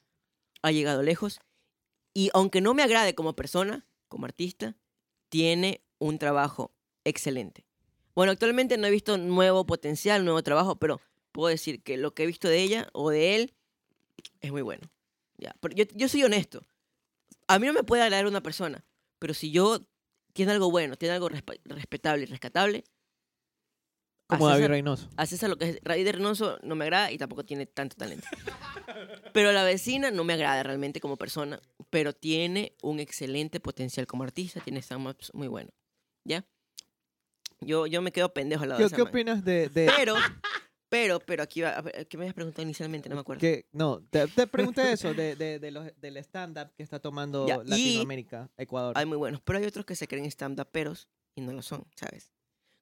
Ha llegado lejos. Y aunque no me agrade como persona, como artista, tiene un trabajo excelente. Bueno, actualmente no he visto nuevo potencial, nuevo trabajo, pero puedo decir que lo que he visto de ella o de él es muy bueno. Ya, pero yo, yo soy honesto. A mí no me puede agradar una persona, pero si yo tiene algo bueno, tiene algo respe- respetable y rescatable, Como David Reynoso. a César lo que es David Reynoso no me agrada y tampoco tiene tanto talento. Pero la vecina no me agrada realmente como persona, pero tiene un excelente potencial como artista, tiene stand-ups muy bueno. ¿Ya? Yo, yo me quedo pendejo al lado de ¿Qué, esa qué man. opinas de, de Pero, pero, pero aquí va, ¿qué me habías preguntado inicialmente? No me acuerdo. que no, te, te pregunté eso de, de, de los- del stand-up que está tomando Ya, Latinoamérica, Ecuador. Hay muy buenos, pero hay otros que se creen stand-uperos y no lo son, ¿sabes?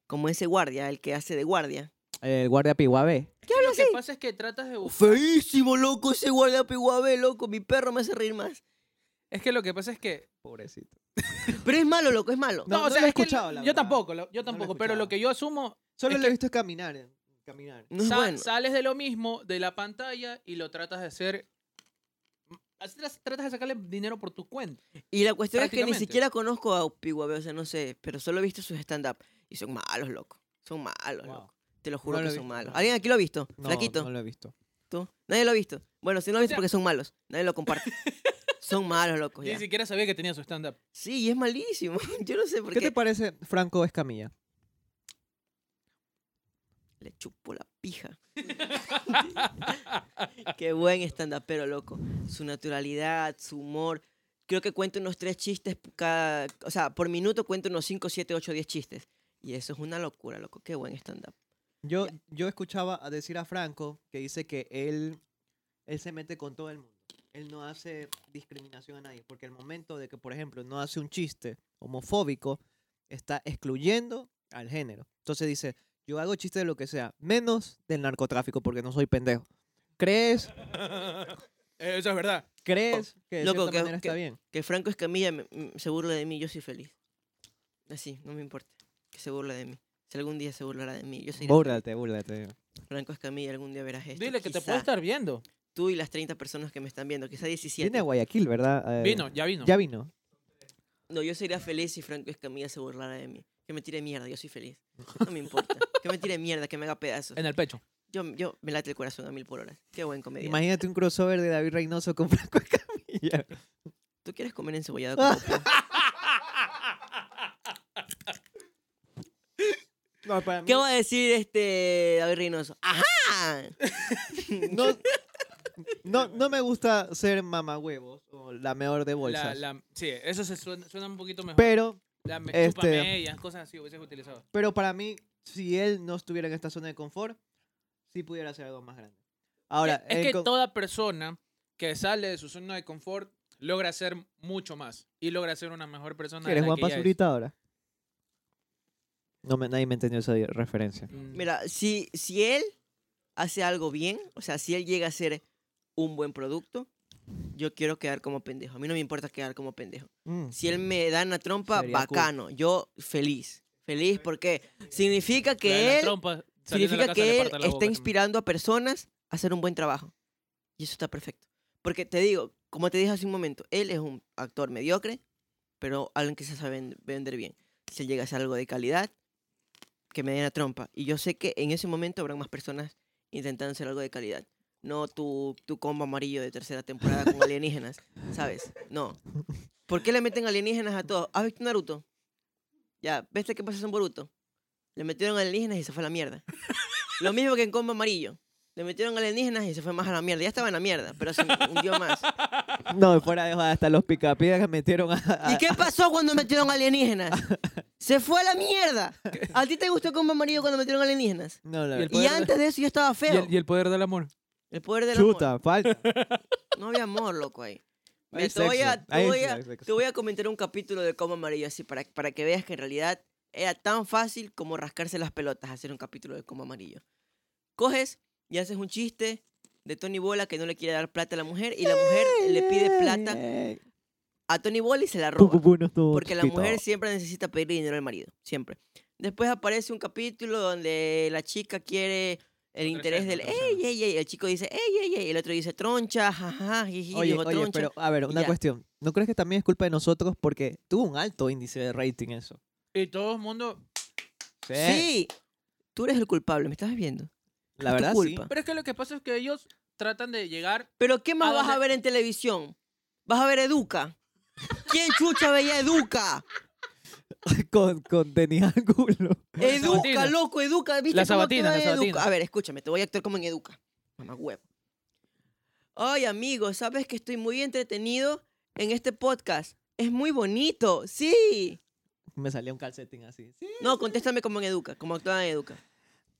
Como ese guardia, el que hace de guardia. El guardia Piguabé. ¿Qué habla Lo que pasa es que tratas de buscar... Feísimo, loco, ese guardia piguabé, loco. Mi perro me hace reír más. Es que lo que pasa es que... Pobrecito. [LAUGHS] Pero es malo, loco, es malo. No, o no sea, lo he es que escuchado, la Yo verdad. tampoco, lo- yo tampoco, pero lo que yo asumo... Solo Es lo he que- visto caminar. eh, caminar. No es sa- bueno. Sales de lo mismo, de la pantalla, y lo tratas de hacer... Tratas tratas de sacarle dinero por tu cuenta. Y la cuestión es que ni Prácticamente. siquiera conozco a Piguabé, o sea, no sé, pero solo he visto sus stand-up. Y son malos, loco. Son malos, Wow. loco. Te lo juro No que son visto, malos. ¿Alguien aquí lo ha visto? No, Flaquito. no lo he visto. ¿Tú? Nadie lo ha visto. Bueno, si no lo he visto porque son malos. Nadie lo comparte. [LAUGHS] son malos, ya. ni siquiera sabía que tenía su stand-up. Sí, y es malísimo. [LAUGHS] Yo no sé por ¿Qué qué. te parece Franco Escamilla? Le chupo la pija. [LAUGHS] Qué buen stand-upero, loco. Su naturalidad, su humor. Creo que cuenta unos tres chistes cada... O sea, por minuto cuenta unos 5, 7, 8, 10 chistes. Y eso es una locura, loco. Qué buen stand-up. Yo, yo escuchaba a decir a Franco que dice que él, él se mete con todo el mundo. Él no hace discriminación a nadie. Porque el momento de que, por ejemplo, no hace un chiste homofóbico, está excluyendo al género. Entonces dice, yo hago chistes de lo que sea, menos del narcotráfico porque no soy pendejo. ¿Crees, [LAUGHS] Eso es verdad. crees que de Loco, cierta que- manera que- está bien? Que Franco Escamilla me- m- se burle de mí, yo soy feliz. Así, no me importa. Que se burle de mí. Si algún día se burlará de mí, yo soy Búrlate, búrlate. Franco Escamilla, algún día verás esto. Dile que te Quizá puede estar viendo. Tú y las 30 personas que me están viendo, quizá 17. Viene a Guayaquil, ¿verdad? Eh, Vino, ya vino. Ya vino. No, yo sería feliz si Franco Escamilla se burlara de mí. Que me tire mierda, yo soy feliz. No me importa. [LAUGHS] que me tire mierda, que me haga pedazos. En el pecho. Yo, yo me late el corazón a mil por hora. Qué buen comedia. Imagínate un crossover de David Reynoso con Franco Escamilla. ¿Tú quieres comer encebollado con [LAUGHS] No, para mí- ¿Qué va a decir este David Reynoso? ¡Ajá! [LAUGHS] no, no, no me gusta ser mamahuevos o la mejor de bolsas. la- sí, eso se suena, suena un poquito mejor. Pero, la me, este- cosas así hubieses utilizado. pero para mí, si él no estuviera en esta zona de confort, sí pudiera hacer algo más grande. Ahora, es que con- toda persona que sale de su zona de confort logra ser mucho más y logra ser una mejor persona. de ¿quieres la Juan. Pazurita ahora? No me, nadie me entendió esa referencia. Mm, Mira, si, si él hace algo bien, o sea, si él llega a ser un buen producto, yo quiero quedar como pendejo. A mí no me importa quedar como pendejo. Mm. Si él me da una trompa, Sería cool. bacano. Yo feliz. Feliz porque significa que él, trompa, saliendo de la significa que él está inspirando a personas a hacer un buen trabajo. Y eso está perfecto. Porque te digo, como te dije hace un momento, él es un actor mediocre, pero alguien que se sabe ven- vender bien. Si él llega a hacer algo de calidad, que me den la trompa. Y yo sé que en ese momento habrán más personas intentando hacer algo de calidad. No tu, tu combo amarillo de tercera temporada con alienígenas, ¿sabes? No. ¿Por qué le meten alienígenas a todos? ¿Has visto Naruto? Ya, ¿ves qué pasa en Boruto? Le metieron alienígenas y se fue a la mierda. Lo mismo que en combo amarillo. Le metieron alienígenas y se fue más a la mierda. Ya estaba en la mierda, pero se hundió más. No, fuera de joda, hasta los picapiedras que metieron a, a- ¿Y qué pasó cuando metieron alienígenas? [LAUGHS] Se fue a la mierda. ¿A ti te gustó combo amarillo cuando metieron alienígenas? No, la verdad. Y antes de eso yo estaba ¿Y feo. el, y el poder del amor. El poder del amor. Chuta, falta. No había amor, loco, ahí. Hay te, voy a, te voy a- sexo. te voy a comentar un capítulo de Coma Amarillo así para, para que veas que en realidad era tan fácil como rascarse las pelotas hacer un capítulo de Coma Amarillo. Coges y haces un chiste de Tony Bola que no le quiere dar plata a la mujer y la mujer le pide plata a Tony Bola y se la roba. Porque la mujer siempre necesita pedirle dinero al marido, siempre. Después aparece un capítulo donde la chica quiere el interés del ey, ey, ey. El chico dice ey, ey, ey. El otro dice troncha, jaja, jiji, Oye, oye, troncha. pero a ver, una cuestión. ¿No crees que también es culpa de nosotros porque tuvo un alto índice de rating eso? Y todo el mundo. Sí, tú eres el culpable, ¿me estás viendo? La es tu verdad sí. Pero es que lo que pasa es que ellos tratan de llegar. Pero ¿qué más ¿A vas a ver en televisión? ¿Vas a ver Educa? ¿Quién chucha veía Educa? [LAUGHS] con, con Denis Angulo. Educa, loco, Educa. ¿Viste La Sabatina, la Educa? Sabatina. A ver, escúchame, te voy a actuar como en Educa. Mamá huevo. Ay, amigo, sabes que estoy muy entretenido en este podcast. Es muy bonito, sí. Me salía un calcetín así. Sí, No, contéstame como en Educa, como actúa en Educa.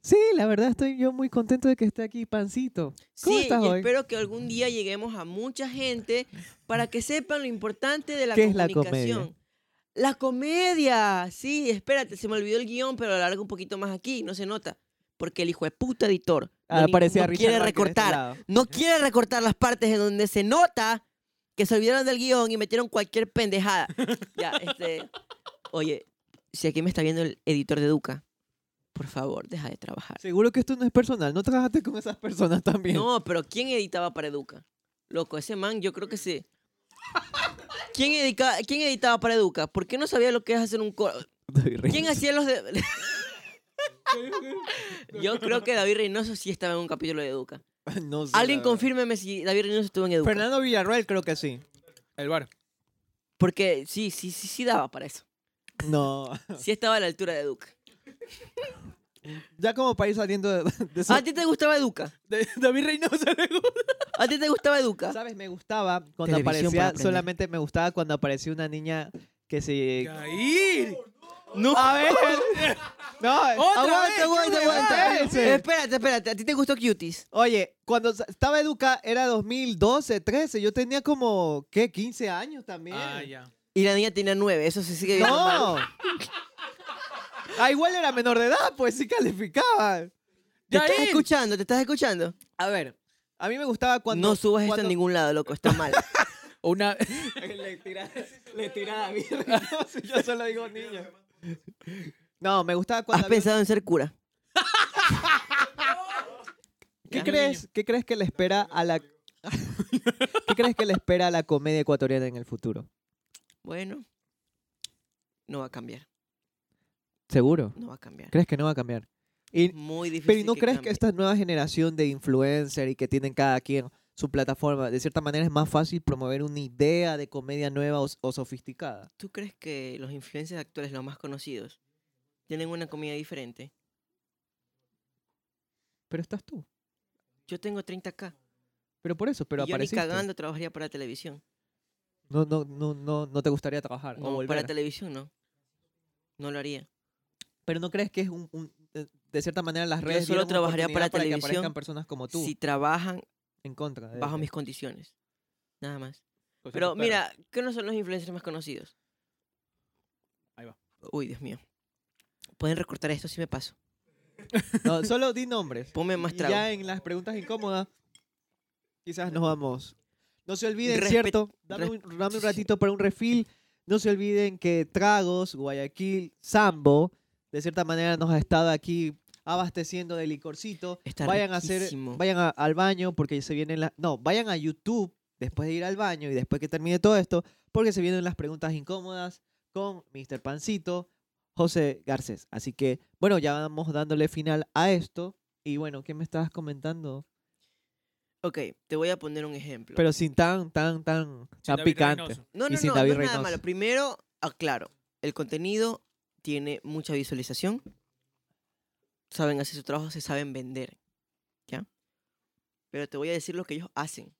Sí, la verdad estoy yo muy contento de que esté aquí Pancito. ¿Cómo sí, estás y hoy? espero que algún día lleguemos a mucha gente para que sepan lo importante de la ¿Qué es la comunicación. comedia? La comedia, sí, espérate, se me olvidó el guion, pero lo alargo un poquito más aquí, no se nota. Porque el hijo de puta editor Ah, no, no quiere este recortar, no quiere recortar las partes en donde se nota que se olvidaron del guion y metieron cualquier pendejada. ya, este, oye, si aquí me está viendo el editor de Duca, por favor, deja de trabajar. Seguro que esto no es personal. No trabajaste con esas personas también. No, pero ¿quién editaba para Educa? Loco, ese man yo creo que sí. [LAUGHS] ¿Quién, edica- ¿Quién editaba para Educa? ¿Por qué no sabía lo que es hacer un coro? ¿Quién hacía los de...? [LAUGHS] yo creo que David Reynoso sí estaba en un capítulo de Educa. No sé, Alguien confírmeme si David Reynoso estuvo en Educa. Fernando Villarroel creo que sí. El bar. Porque sí, sí, sí, sí daba para eso. No. Sí estaba a la altura de Educa. [LAUGHS] Ya como para ir saliendo de, de eso. ¿A ti te gustaba Educa? De- David Reynoso le [LAUGHS] gusta. ¿A ti te gustaba Educa? ¿Sabes? Me gustaba cuando Televisión para aparecía, aprender. solamente me gustaba cuando aparecía una niña que se... Cair. No. A ver. No, Otra aguanta, vez, aguanta, aguanta. Espérate, espérate. ¿A ti te gustó Cuties? Oye, cuando sa- estaba Educa era 2012, 13. Yo tenía como, ¿qué? 15 años también. Ah, ya. Y la niña tenía nueve. Eso se sigue viendo mal. No. [LAUGHS] Ah, igual era menor de edad, pues sí calificaba. ¿Te estás escuchando? ¿Te estás escuchando? A ver, a mí me gustaba cuando... no subas esto cuando- en ningún lado, loco. Está mal. [LAUGHS] Una. [LAUGHS] le tira, le tira a David Reynoso, [LAUGHS] yo solo digo niño. No, me gustaba cuando... ¿Has había- pensado en ser cura? ¿Qué crees, ¿Qué crees que le espera a la... ¿Qué crees que le espera a la comedia ecuatoriana en el futuro? Bueno, no va a cambiar. ¿Seguro? No va a cambiar. ¿Crees que no va a cambiar? Y, Muy difícil. pero ¿y no crees que esta nueva generación de influencer y que tienen cada quien su plataforma, de cierta manera es más fácil promover una idea de comedia nueva o, o sofisticada? ¿Tú crees que los influencers actuales, los más conocidos, tienen una comida diferente? Pero estás tú. Yo tengo 30k. Pero por eso, pero y yo ni cagando trabajaría para televisión. No, no, no, no, no te gustaría trabajar No, para televisión no. No lo haría. Pero no crees que es un, un- de- de cierta manera las Yo redes solo dieron trabajaría para oportunidad que televisión aparezcan personas como tú Si trabajan en contra de bajo mis condiciones. Nada más. Pues Pero mira, ¿qué no son los influencers más conocidos? Ahí va. Uy, Dios mío. Pueden recortar esto si me paso. [LAUGHS] No, solo di nombres. Ponme más trago. ya en las preguntas incómodas, quizás nos vamos. No se olviden, Respet- ¿cierto? Dame un, dame un ratito para un refill. No se olviden que Tragos, Guayaquil, Sambo, de cierta manera nos ha estado aquí abasteciendo de licorcito. Está vayan a hacer, vayan a- al baño porque se vienen las, no, vayan a YouTube después de ir al baño y después que termine todo esto, porque se vienen las preguntas incómodas con Mr. Pancito, José Garcés. Así que, bueno, ya vamos dándole final a esto. Y bueno, ¿qué me estabas comentando? Ok, te voy a poner un ejemplo. Pero sin tan, tan, tan, Sin tan David picante. Reynoso. no, y no, sin no, David no es nada malo. Primero, aclaro, el contenido tiene mucha visualización. Saben hacer su trabajo, se saben vender. ¿Ya? Pero te voy a decir lo que ellos hacen.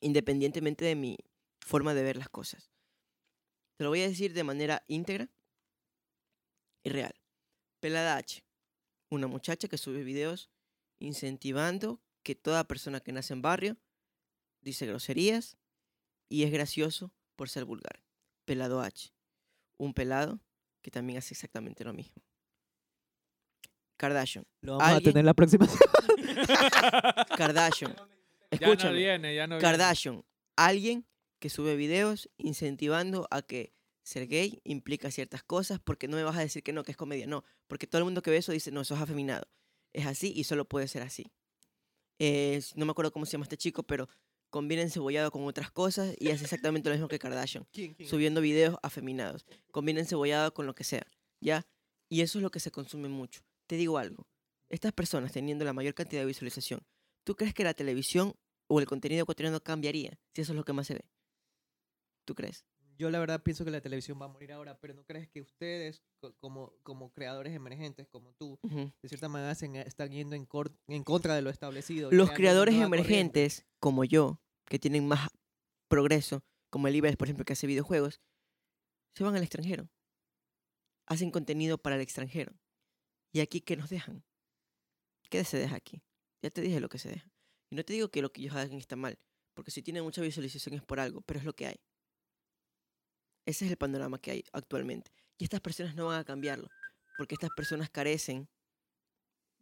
Independientemente de mi forma de ver las cosas. Te lo voy a decir de manera íntegra y real. Pelada H, una muchacha que sube videos incentivando que toda persona que nace en barrio dice groserías y es gracioso por ser vulgar. Pelado H. Un pelado que también hace exactamente lo mismo. Kardashian. Lo vamos a tener la próxima [LAUGHS] Kardashian. Ya no Escúchame. viene, ya no viene. Kardashian. Alguien que sube videos incentivando a que ser gay implica ciertas cosas porque no me vas a decir que no, que es comedia. No, porque todo el mundo que ve eso dice, no, eso es afeminado. Es así y solo puede ser así. No me acuerdo cómo se llama este chico, pero combina encebollado con otras cosas y hace exactamente lo mismo que Kardashian, [LAUGHS] ¿Quién, quién? subiendo videos afeminados. Combina encebollado con lo que sea, ¿ya? Y eso es lo que se consume mucho. Te digo algo, estas personas teniendo la mayor cantidad de visualización, ¿tú crees que la televisión o el contenido ecuatoriano cambiaría si eso es lo que más se ve? ¿Tú crees? Yo la verdad pienso que la televisión va a morir ahora, pero ¿no crees que ustedes, co- como, como creadores emergentes, como tú, Ujú. de cierta manera se en- están yendo en, en contra de lo establecido? Los creadores nueva corriente? emergentes, como yo, que tienen más progreso, como el Ibex, por ejemplo, que hace videojuegos, se van al extranjero. Hacen contenido para el extranjero. ¿Y aquí qué nos dejan? ¿Qué se deja aquí? Ya te dije lo que se deja. Y no te digo que lo que ellos hagan está mal, porque si tienen mucha visualización es por algo, pero es lo que hay. Ese es el panorama que hay actualmente. Y estas personas no van a cambiarlo, porque estas personas carecen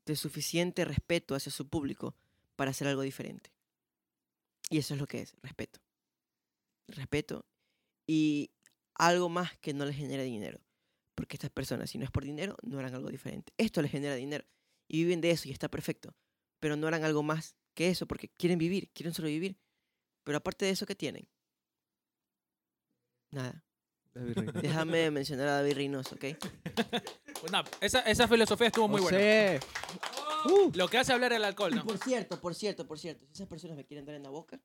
de suficiente respeto hacia su público para hacer algo diferente. Y eso es lo que es, respeto. Respeto y algo más que no les genere dinero. Porque estas personas, si no es por dinero, no harán algo diferente. Esto les genera dinero. Y viven de eso y está perfecto. Pero no harán algo más que eso porque quieren vivir, quieren sobrevivir. Pero aparte de eso, ¿qué tienen? Nada. David Reynoso. Déjame mencionar a David Reynoso, ¿ok? [LAUGHS] Pues nada, esa, esa filosofía estuvo muy buena. José. Uh, Lo que hace hablar el alcohol, Y ¿no? por cierto, por cierto, por cierto, si esas personas me quieren dar en la boca,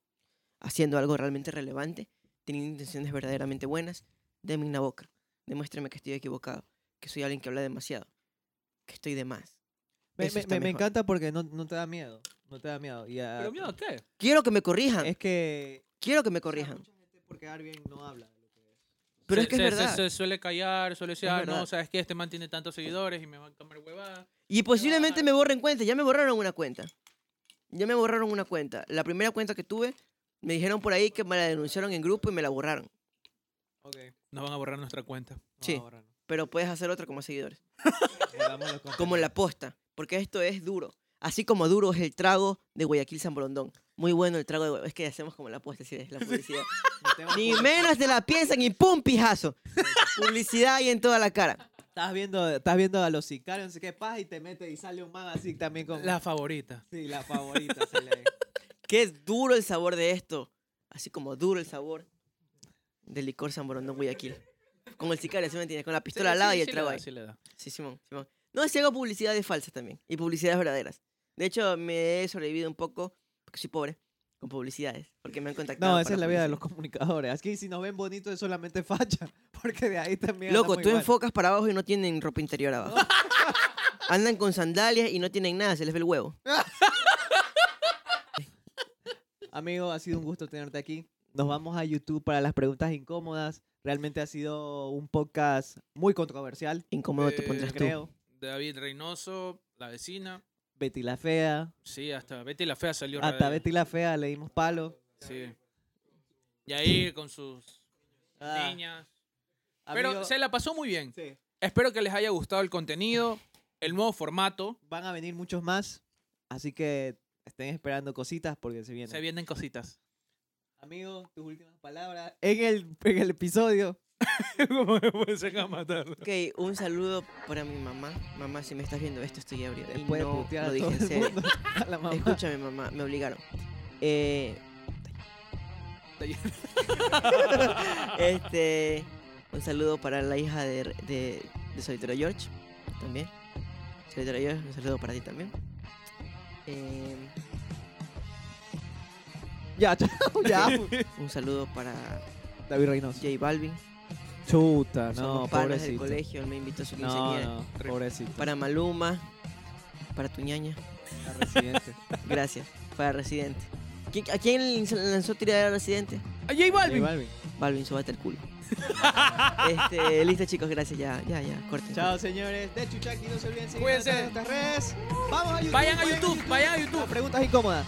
haciendo algo realmente relevante, teniendo intenciones verdaderamente buenas, denme en la boca. Demuéstrame que estoy equivocado, que soy alguien que habla demasiado, que estoy de más. me, Eso me- está me- me mejor. encanta porque no, no te da miedo. No te da miedo. Y, ¿Pero miedo a qué? Quiero que me corrijan, Es que. quiero que me corrijan. mucha gente por quedar bien no habla de lo que es. Pero Se- es que se- se- verdad. Se, suele callar, suele decir, ah, no, sabes que este man tiene tantos seguidores y me van a comer huevada. Y posiblemente me borren cuenta, ya me borraron una cuenta. Ya me borraron una cuenta. La primera cuenta que tuve, me dijeron por ahí que me la denunciaron en grupo y me la borraron. Ok. Nos van a borrar nuestra cuenta. Sí. Pero puedes hacer otra [LAUGHS] como seguidores. Como en la posta, porque esto es duro. Así como duro es el trago de Guayaquil San Borondón. Muy bueno el trago de Guayaquil. Es que hacemos como la posta, sí, es la [LAUGHS] publicidad. [LAUGHS] Ni menos te la piensan y ¡pum! pijazo. Publicidad ahí en toda la cara. Estás viendo, estás viendo a los sicarios, no sé qué pasa, y te metes y sale un man así también con. La favorita. Sí, la favorita se lee. [LAUGHS] Qué duro el sabor de esto. Así como duro el sabor del licor San Borondón Guayaquil. Con el sicario, ¿sí me entiendes? Con la pistola al lado y el le trago da, ahí. sí le da. Sí, Simón, Simón. No, si hago publicidades falsas también. Y publicidades verdaderas. De hecho, me he sobrevivido un poco, porque soy pobre, con publicidades. Porque me han contactado. No, esa es la vida de los comunicadores. Aquí si nos ven bonitos es solamente facha, [LAUGHS] porque de ahí también Loco, tú igual. enfocas para abajo y no tienen ropa interior abajo. Andan con sandalias y no tienen nada, se les ve el huevo. [LAUGHS] Amigo, ha sido un gusto tenerte aquí. Nos vamos a YouTube para las preguntas incómodas. Realmente ha sido un podcast muy controversial, Incómodo te Eh, pondrás tú. creo. David Reynoso, la vecina. Betty la Fea. Sí, hasta Betty la Fea salió. Hasta. Betty la Fea le dimos palo. Sí. Y ahí con sus Ah, niñas. Pero amigo, se la pasó muy bien. sí, Espero que les haya gustado el contenido, el nuevo formato. van a venir muchos más. Así que estén esperando cositas porque se vienen. Se vienen cositas. Amigo, tus últimas palabras en el, en el episodio. [LAUGHS] ¿Cómo me pueden a matar? Ok, un saludo para mi mamá. Mamá, si me estás viendo esto, estoy ebrio. Y no lo a dije en serio. [LAUGHS] la mamá. Escúchame, mamá, me obligaron. Eh, [LAUGHS] este, un saludo para la hija de, de, de Solitero George, también. Solitero George, un saludo para ti también. Eh, Ya, chao, ya. un saludo para David Reynoso. J Balvin. Chuta, Somos no, panas del pobrecito. colegio, él me invitó a su No, quinceañera. no, pobrecito. Para Maluma, para tu ñaña. La residente. [LAUGHS] Gracias. Para Residente. ¿Quién- ¿A quién lanzó tiradera a Residente? ¡A J J Balvin! Balvin. Balvin, súbate el culo. [LAUGHS] este, listo, chicos, gracias. Ya, ya, ya. Corten. Chao, señores. De Chuchaki, no se olviden seguir Cuídense. en nuestras redes. Vamos a YouTube. Vayan a YouTube, vayan a YouTube. Preguntas incómodas.